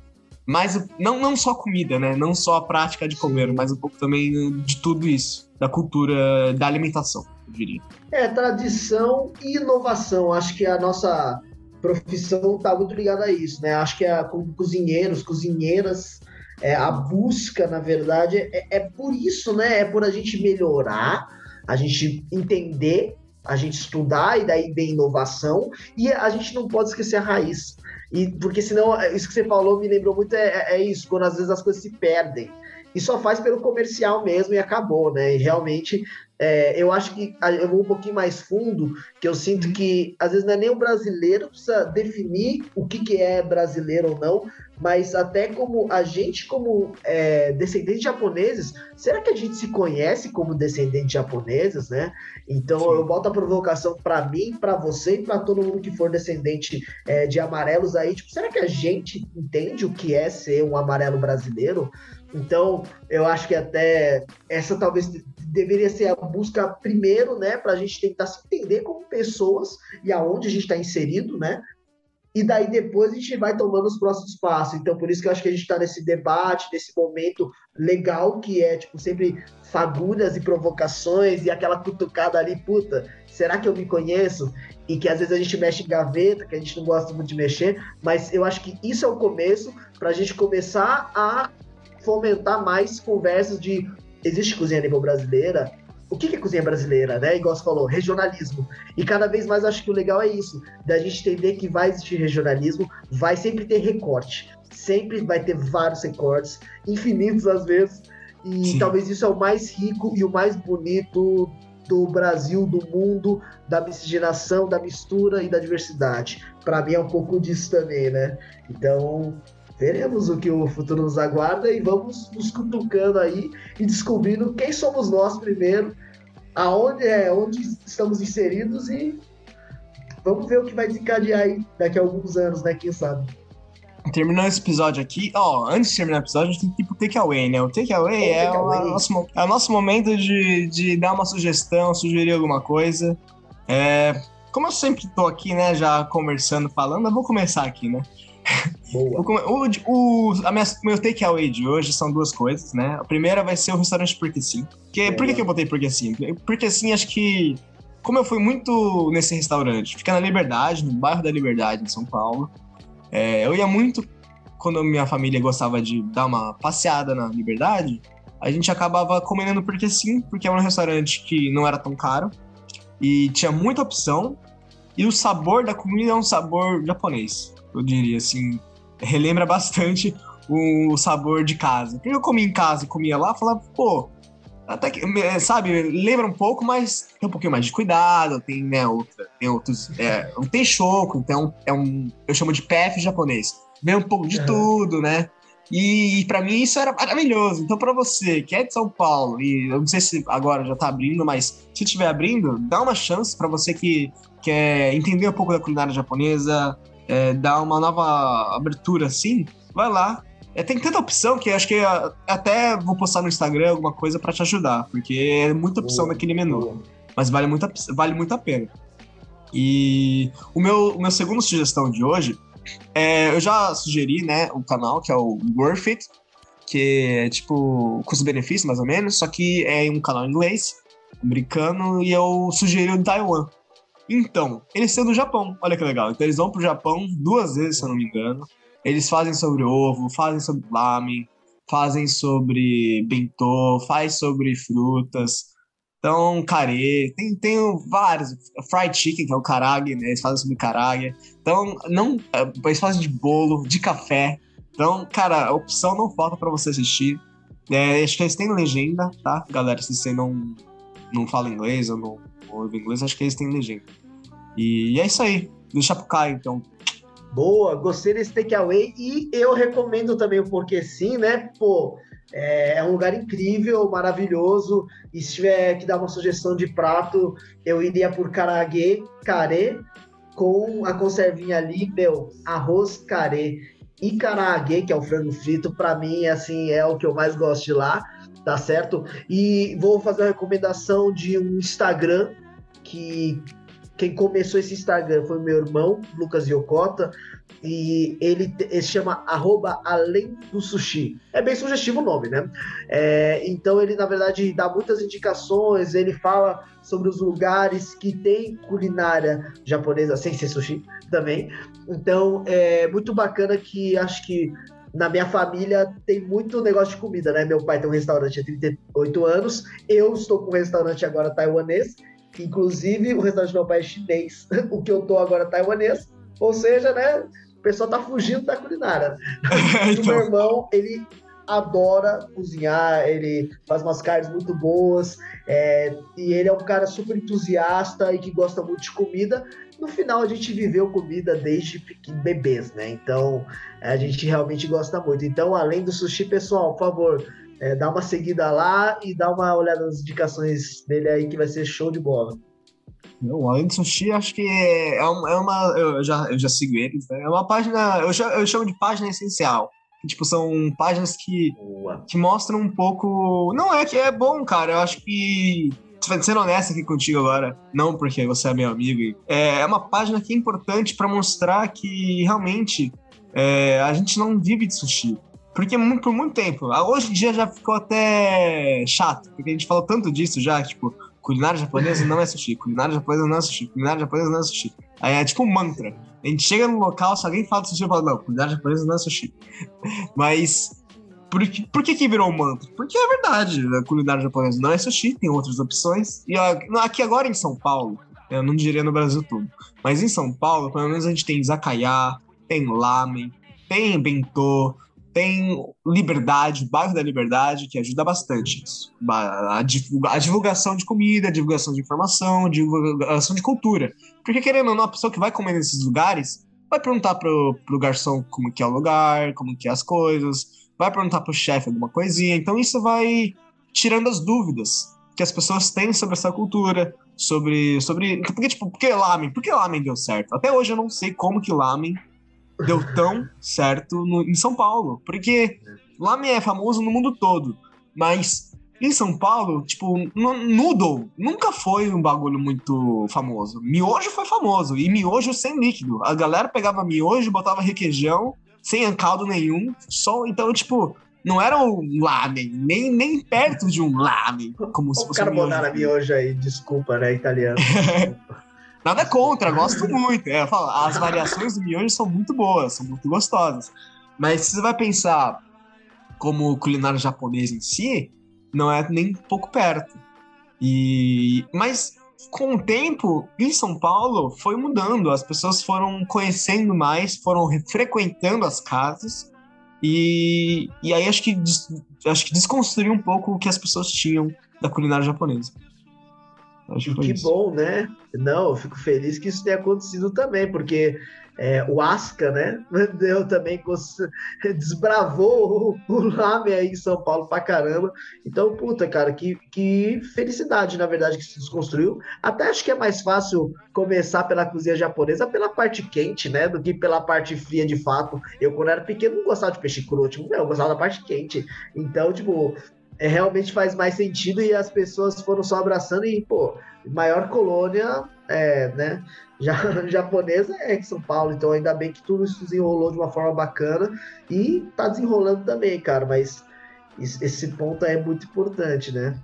mais, não, não só comida, né? Não só a prática de comer, mas um pouco também de tudo isso, da cultura, da alimentação, eu diria. É, tradição e inovação. Acho que a nossa profissão está muito ligada a isso, né? Acho que a, como cozinheiros, cozinheiras, é, a busca, na verdade, é, é por isso, né? É por a gente melhorar, a gente entender, a gente estudar e daí vem inovação e a gente não pode esquecer a raiz. E porque senão, isso que você falou me lembrou muito, é, é isso, quando às vezes as coisas se perdem e só faz pelo comercial mesmo e acabou, né? E realmente é, eu acho que eu vou um pouquinho mais fundo, que eu sinto que às vezes não é nem o brasileiro precisa definir o que, que é brasileiro ou não, mas até como a gente, como é, descendentes japoneses, será que a gente se conhece como descendentes japoneses, né? Então Sim. eu boto a provocação para mim, para você e para todo mundo que for descendente é, de amarelos aí, tipo, será que a gente entende o que é ser um amarelo brasileiro? Então, eu acho que até essa talvez deveria ser a busca primeiro, né, para a gente tentar se entender como pessoas e aonde a gente está inserido, né? E daí depois a gente vai tomando os próximos passos. Então, por isso que eu acho que a gente está nesse debate, nesse momento legal que é, tipo, sempre fagulhas e provocações e aquela cutucada ali, puta, será que eu me conheço? E que às vezes a gente mexe em gaveta, que a gente não gosta muito de mexer, mas eu acho que isso é o começo para a gente começar a fomentar mais conversas de existe cozinha a nível brasileira. O que é cozinha brasileira, né? Igual você falou, regionalismo. E cada vez mais acho que o legal é isso, da gente entender que vai existir regionalismo, vai sempre ter recorte. Sempre vai ter vários recortes, infinitos às vezes. E Sim. talvez isso é o mais rico e o mais bonito do Brasil, do mundo, da miscigenação, da mistura e da diversidade. Para mim é um pouco disso também, né? Então, veremos o que o futuro nos aguarda e vamos nos cutucando aí e descobrindo quem somos nós primeiro, aonde é, onde estamos inseridos e vamos ver o que vai desencadear aí daqui a alguns anos, né? Quem sabe. Terminando esse episódio aqui, ó, antes de terminar o episódio, a gente tem que ir pro takeaway, né? O takeaway é, take o, nosso, é o nosso momento de, de dar uma sugestão, sugerir alguma coisa. É, como eu sempre tô aqui, né, já conversando, falando, eu vou começar aqui, né? Boa. O, o, a minha, meu takeaway de hoje são duas coisas, né? A primeira vai ser o restaurante Porque Sim. Que, por que, que eu botei Porque Sim? Porque Sim, acho que. Como eu fui muito nesse restaurante, fica na Liberdade, no bairro da Liberdade, em São Paulo. É, eu ia muito quando minha família gostava de dar uma passeada na Liberdade. A gente acabava comendo Porque Sim, porque era um restaurante que não era tão caro e tinha muita opção e o sabor da comida é um sabor japonês, eu diria assim. Relembra bastante o sabor de casa. Porque eu comia em casa e comia lá, falava, pô, até que, sabe, lembra um pouco, mas tem um pouquinho mais de cuidado, tem, né, outra, tem outros, é, um teixoco, então é um, eu chamo de PF japonês. Vem um pouco de uhum. tudo, né? E, e para mim isso era maravilhoso. Então, para você que é de São Paulo, e eu não sei se agora já tá abrindo, mas se estiver abrindo, dá uma chance para você que quer entender um pouco da culinária japonesa, é, dar uma nova abertura assim, vai lá. É, tem tanta opção que acho que até vou postar no Instagram alguma coisa para te ajudar, porque é muita opção naquele menu. Mas vale muito, vale muito a pena. E o meu, o meu segundo sugestão de hoje é, eu já sugeri, né, o canal, que é o Worth It, que é tipo custo-benefício, mais ou menos, só que é um canal em inglês, americano, e eu sugeri o Taiwan. Então, eles são do Japão, olha que legal. Então eles vão pro Japão duas vezes, se eu não me engano. Eles fazem sobre ovo, fazem sobre lamen, fazem sobre bentô, faz sobre frutas. Então, carê, tem, tem vários. Fried chicken, que é o karage, né? Eles fazem sobre karage. Então, não, é, eles fazem de bolo, de café. Então, cara, a opção não falta para você assistir. É, acho que eles têm legenda, tá? Galera, se você não, não fala inglês ou não ouve inglês, acho que eles têm legenda. E, e é isso aí. Pro Caio, então. Boa, gostei desse takeaway e eu recomendo também o Porque Sim, né? Pô, é, é, um lugar incrível, maravilhoso. E se tiver que dar uma sugestão de prato, eu iria por karaguê, carê, com a conservinha ali, meu, arroz carê e karaguê, que é o frango frito, para mim, assim, é o que eu mais gosto de lá, tá certo? E vou fazer uma recomendação de um Instagram que quem começou esse Instagram foi meu irmão, Lucas Yokota, e ele, ele chama arroba além do sushi. É bem sugestivo o nome, né? É, então ele, na verdade, dá muitas indicações, ele fala sobre os lugares que tem culinária japonesa, sem ser sushi também. Então é muito bacana que acho que na minha família tem muito negócio de comida, né? Meu pai tem um restaurante há 38 anos, eu estou com um restaurante agora taiwanês, inclusive o restaurante do meu pai é chinês, [laughs] o que eu tô agora é taiwanês, ou seja, né? O pessoal tá fugindo da culinária. [laughs] então... O meu irmão, ele adora cozinhar, ele faz umas carnes muito boas, é, e ele é um cara super entusiasta e que gosta muito de comida. No final, a gente viveu comida desde bebês, né? Então, a gente realmente gosta muito. Então, além do sushi, pessoal, por favor, é, dá uma seguida lá e dá uma olhada nas indicações dele aí, que vai ser show de bola. Não, além do sushi, acho que é, uma. É uma eu, já, eu já sigo eles, né? É uma página. Eu, eu chamo de página essencial. Que, tipo, são páginas que, que mostram um pouco. Não é que é bom, cara. Eu acho que. Sendo honesto aqui contigo agora, não porque você é meu amigo, é, é uma página que é importante para mostrar que realmente é, a gente não vive de sushi. Porque por muito tempo, hoje em dia já ficou até chato, porque a gente falou tanto disso já, tipo, culinária japonesa não é sushi, culinária japonesa não é sushi, culinária japonesa não é sushi. Aí é tipo um mantra. A gente chega no local, se alguém fala sushi, eu falo, não, culinária japonesa não é sushi. [laughs] Mas por que, por que, que virou um mantra? Porque é verdade, a culinária japonesa não é sushi, tem outras opções. E aqui agora em São Paulo, eu não diria no Brasil todo, mas em São Paulo, pelo menos a gente tem izakaya, tem lamen, tem bentô, tem Liberdade, bairro da Liberdade, que ajuda bastante isso. A divulgação de comida, a divulgação de informação, a divulgação de cultura. Porque, querendo ou não, a pessoa que vai comer nesses lugares vai perguntar pro, pro garçom como que é o lugar, como que é as coisas, vai perguntar pro chefe alguma coisinha. Então isso vai tirando as dúvidas que as pessoas têm sobre essa cultura, sobre. sobre porque, tipo, por que lamen? Por que lamen deu certo? Até hoje eu não sei como que lamen deu tão certo no, em São Paulo. Porque lamen é famoso no mundo todo. Mas em São Paulo, tipo, noodle nunca foi um bagulho muito famoso. Miojo foi famoso. E miojo sem líquido. A galera pegava miojo, botava requeijão, sem caldo nenhum. Só, então, tipo, não era um lamen, nem, nem perto de um lamen. Como o se fosse cara um botaram miojo aí, desculpa, né, italiano. [laughs] Nada contra, gosto muito. É, falo, as variações do miojo são muito boas, são muito gostosas. Mas se você vai pensar como culinária japonesa em si, não é nem pouco perto. E mas com o tempo, em São Paulo, foi mudando. As pessoas foram conhecendo mais, foram frequentando as casas. E, e aí acho que, acho que desconstruiu um pouco o que as pessoas tinham da culinária japonesa. Acho que, que bom, né? Não, eu fico feliz que isso tenha acontecido também, porque é, o Asca, né? [laughs] Deu também [laughs] desbravou o, o Lame aí em São Paulo pra caramba. Então, puta, cara, que, que felicidade, na verdade, que se desconstruiu. Até acho que é mais fácil começar pela cozinha japonesa pela parte quente, né? Do que pela parte fria de fato. Eu, quando era pequeno, não gostava de peixe cru, tipo, eu gostava da parte quente. Então, tipo, é, realmente faz mais sentido e as pessoas foram só abraçando e, pô, maior colônia, é, né, já, [laughs] japonesa é São Paulo, então ainda bem que tudo isso desenrolou de uma forma bacana e tá desenrolando também, cara, mas esse ponto é muito importante, né?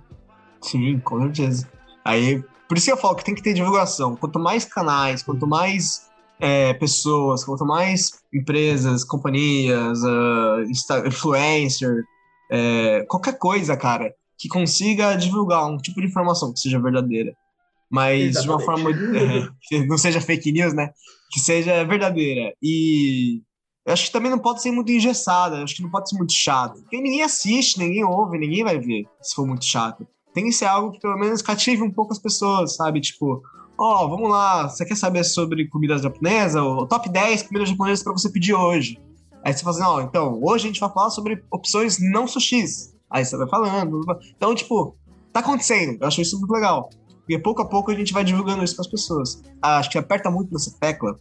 Sim, com certeza. Aí, por isso que eu falo que tem que ter divulgação. Quanto mais canais, quanto mais é, pessoas, quanto mais empresas, companhias, uh, influencer, é, qualquer coisa, cara, que consiga divulgar um tipo de informação que seja verdadeira, mas Exatamente. de uma forma [laughs] é, que não seja fake news, né? Que seja verdadeira. E eu acho que também não pode ser muito engessada, acho que não pode ser muito chato. Porque ninguém assiste, ninguém ouve, ninguém vai ver se for muito chato. Tem que ser algo que pelo menos cative um pouco as pessoas, sabe? Tipo, ó, oh, vamos lá, você quer saber sobre comida japonesa? O top 10 comidas japonesas para você pedir hoje. Aí você fala assim, ó, então, hoje a gente vai falar sobre opções não sushis. Aí você vai falando. Então, tipo, tá acontecendo. Eu acho isso muito legal. Porque pouco a pouco a gente vai divulgando isso para as pessoas. Acho que aperta muito nessa tecla,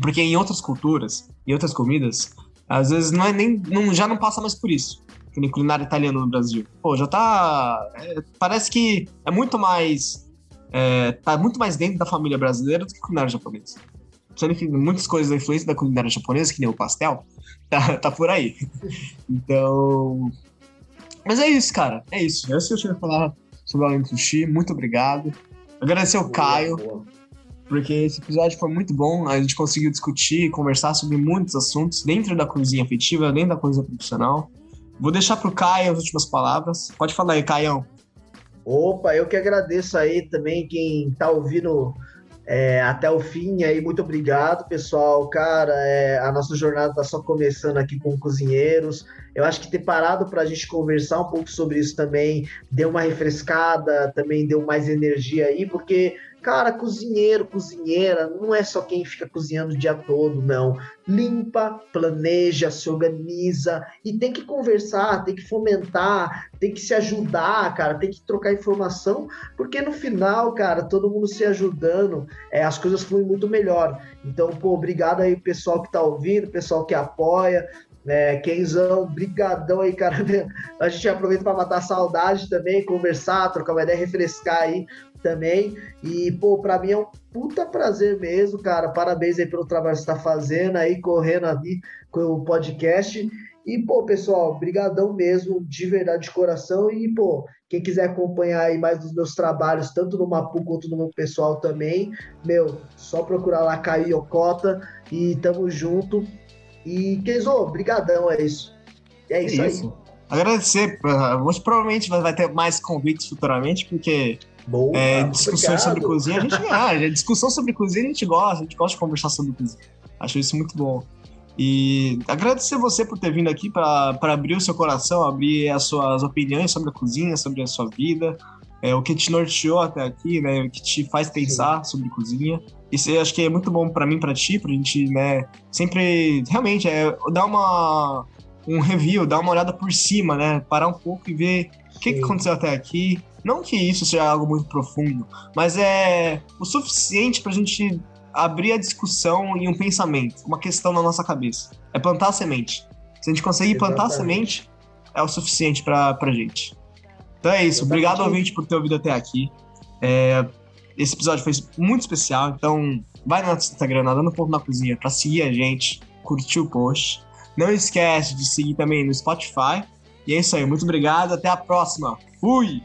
porque em outras culturas, em outras comidas, às vezes não é nem, não, já não passa mais por isso. Que nem culinária italiana no Brasil. Pô, já tá. É, parece que é muito mais. É, tá muito mais dentro da família brasileira do que culinária japonesa. Sendo que muitas coisas da influência da culinária japonesa, que nem o pastel, [laughs] tá, tá por aí. Então. Mas é isso, cara. É isso. É isso que eu tinha que falar sobre o Além Sushi. Muito obrigado. Agradecer ao Caio, boa. porque esse episódio foi muito bom. A gente conseguiu discutir e conversar sobre muitos assuntos dentro da cozinha afetiva, dentro da cozinha profissional. Vou deixar pro Caio as últimas palavras. Pode falar aí, Caião. Opa, eu que agradeço aí também quem tá ouvindo é, até o fim aí. Muito obrigado, pessoal. Cara, é, a nossa jornada está só começando aqui com cozinheiros. Eu acho que ter parado para a gente conversar um pouco sobre isso também deu uma refrescada, também deu mais energia aí, porque Cara, cozinheiro, cozinheira, não é só quem fica cozinhando o dia todo, não. Limpa, planeja, se organiza e tem que conversar, tem que fomentar, tem que se ajudar, cara, tem que trocar informação, porque no final, cara, todo mundo se ajudando, é, as coisas fluem muito melhor. Então, pô, obrigado aí, pessoal que tá ouvindo, pessoal que apoia, é, Kenzão, brigadão aí, cara. [laughs] A gente aproveita para matar a saudade também, conversar, trocar uma ideia, refrescar aí também. E, pô, para mim é um puta prazer mesmo, cara. Parabéns aí pelo trabalho que você tá fazendo aí, correndo ali com o podcast. E, pô, pessoal, brigadão mesmo, de verdade, de coração. E, pô, quem quiser acompanhar aí mais dos meus trabalhos, tanto no Mapu quanto no meu pessoal também, meu, só procurar lá Caio Yokota e tamo junto. E, Kenzo, brigadão, é isso. É isso, é isso. aí. Agradecer, hoje provavelmente vai ter mais convites futuramente, porque Boa, é, discussão obrigado. sobre cozinha, a gente ah, discussão sobre cozinha a gente gosta, a gente gosta de conversar sobre cozinha. Acho isso muito bom. E agradecer você por ter vindo aqui para abrir o seu coração, abrir as suas opiniões sobre a cozinha, sobre a sua vida, é, o que te norteou até aqui, né, o que te faz pensar Sim. sobre cozinha. Isso eu acho que é muito bom para mim, para ti, pra gente, né, sempre realmente é dar uma um review, dar uma olhada por cima, né, parar um pouco e ver o que, que aconteceu até aqui, não que isso seja algo muito profundo, mas é o suficiente para a gente abrir a discussão e um pensamento, uma questão na nossa cabeça. É plantar a semente. Se a gente conseguir Exatamente. plantar a semente, é o suficiente para a gente. Então é isso. Exatamente. Obrigado, ouvinte, por ter ouvido até aqui. É, esse episódio foi muito especial, então vai no nosso Instagram, Nadando Ponto na Cozinha, para seguir a gente, curtir o post. Não esquece de seguir também no Spotify. E é isso aí. Muito obrigado. Até a próxima. Fui!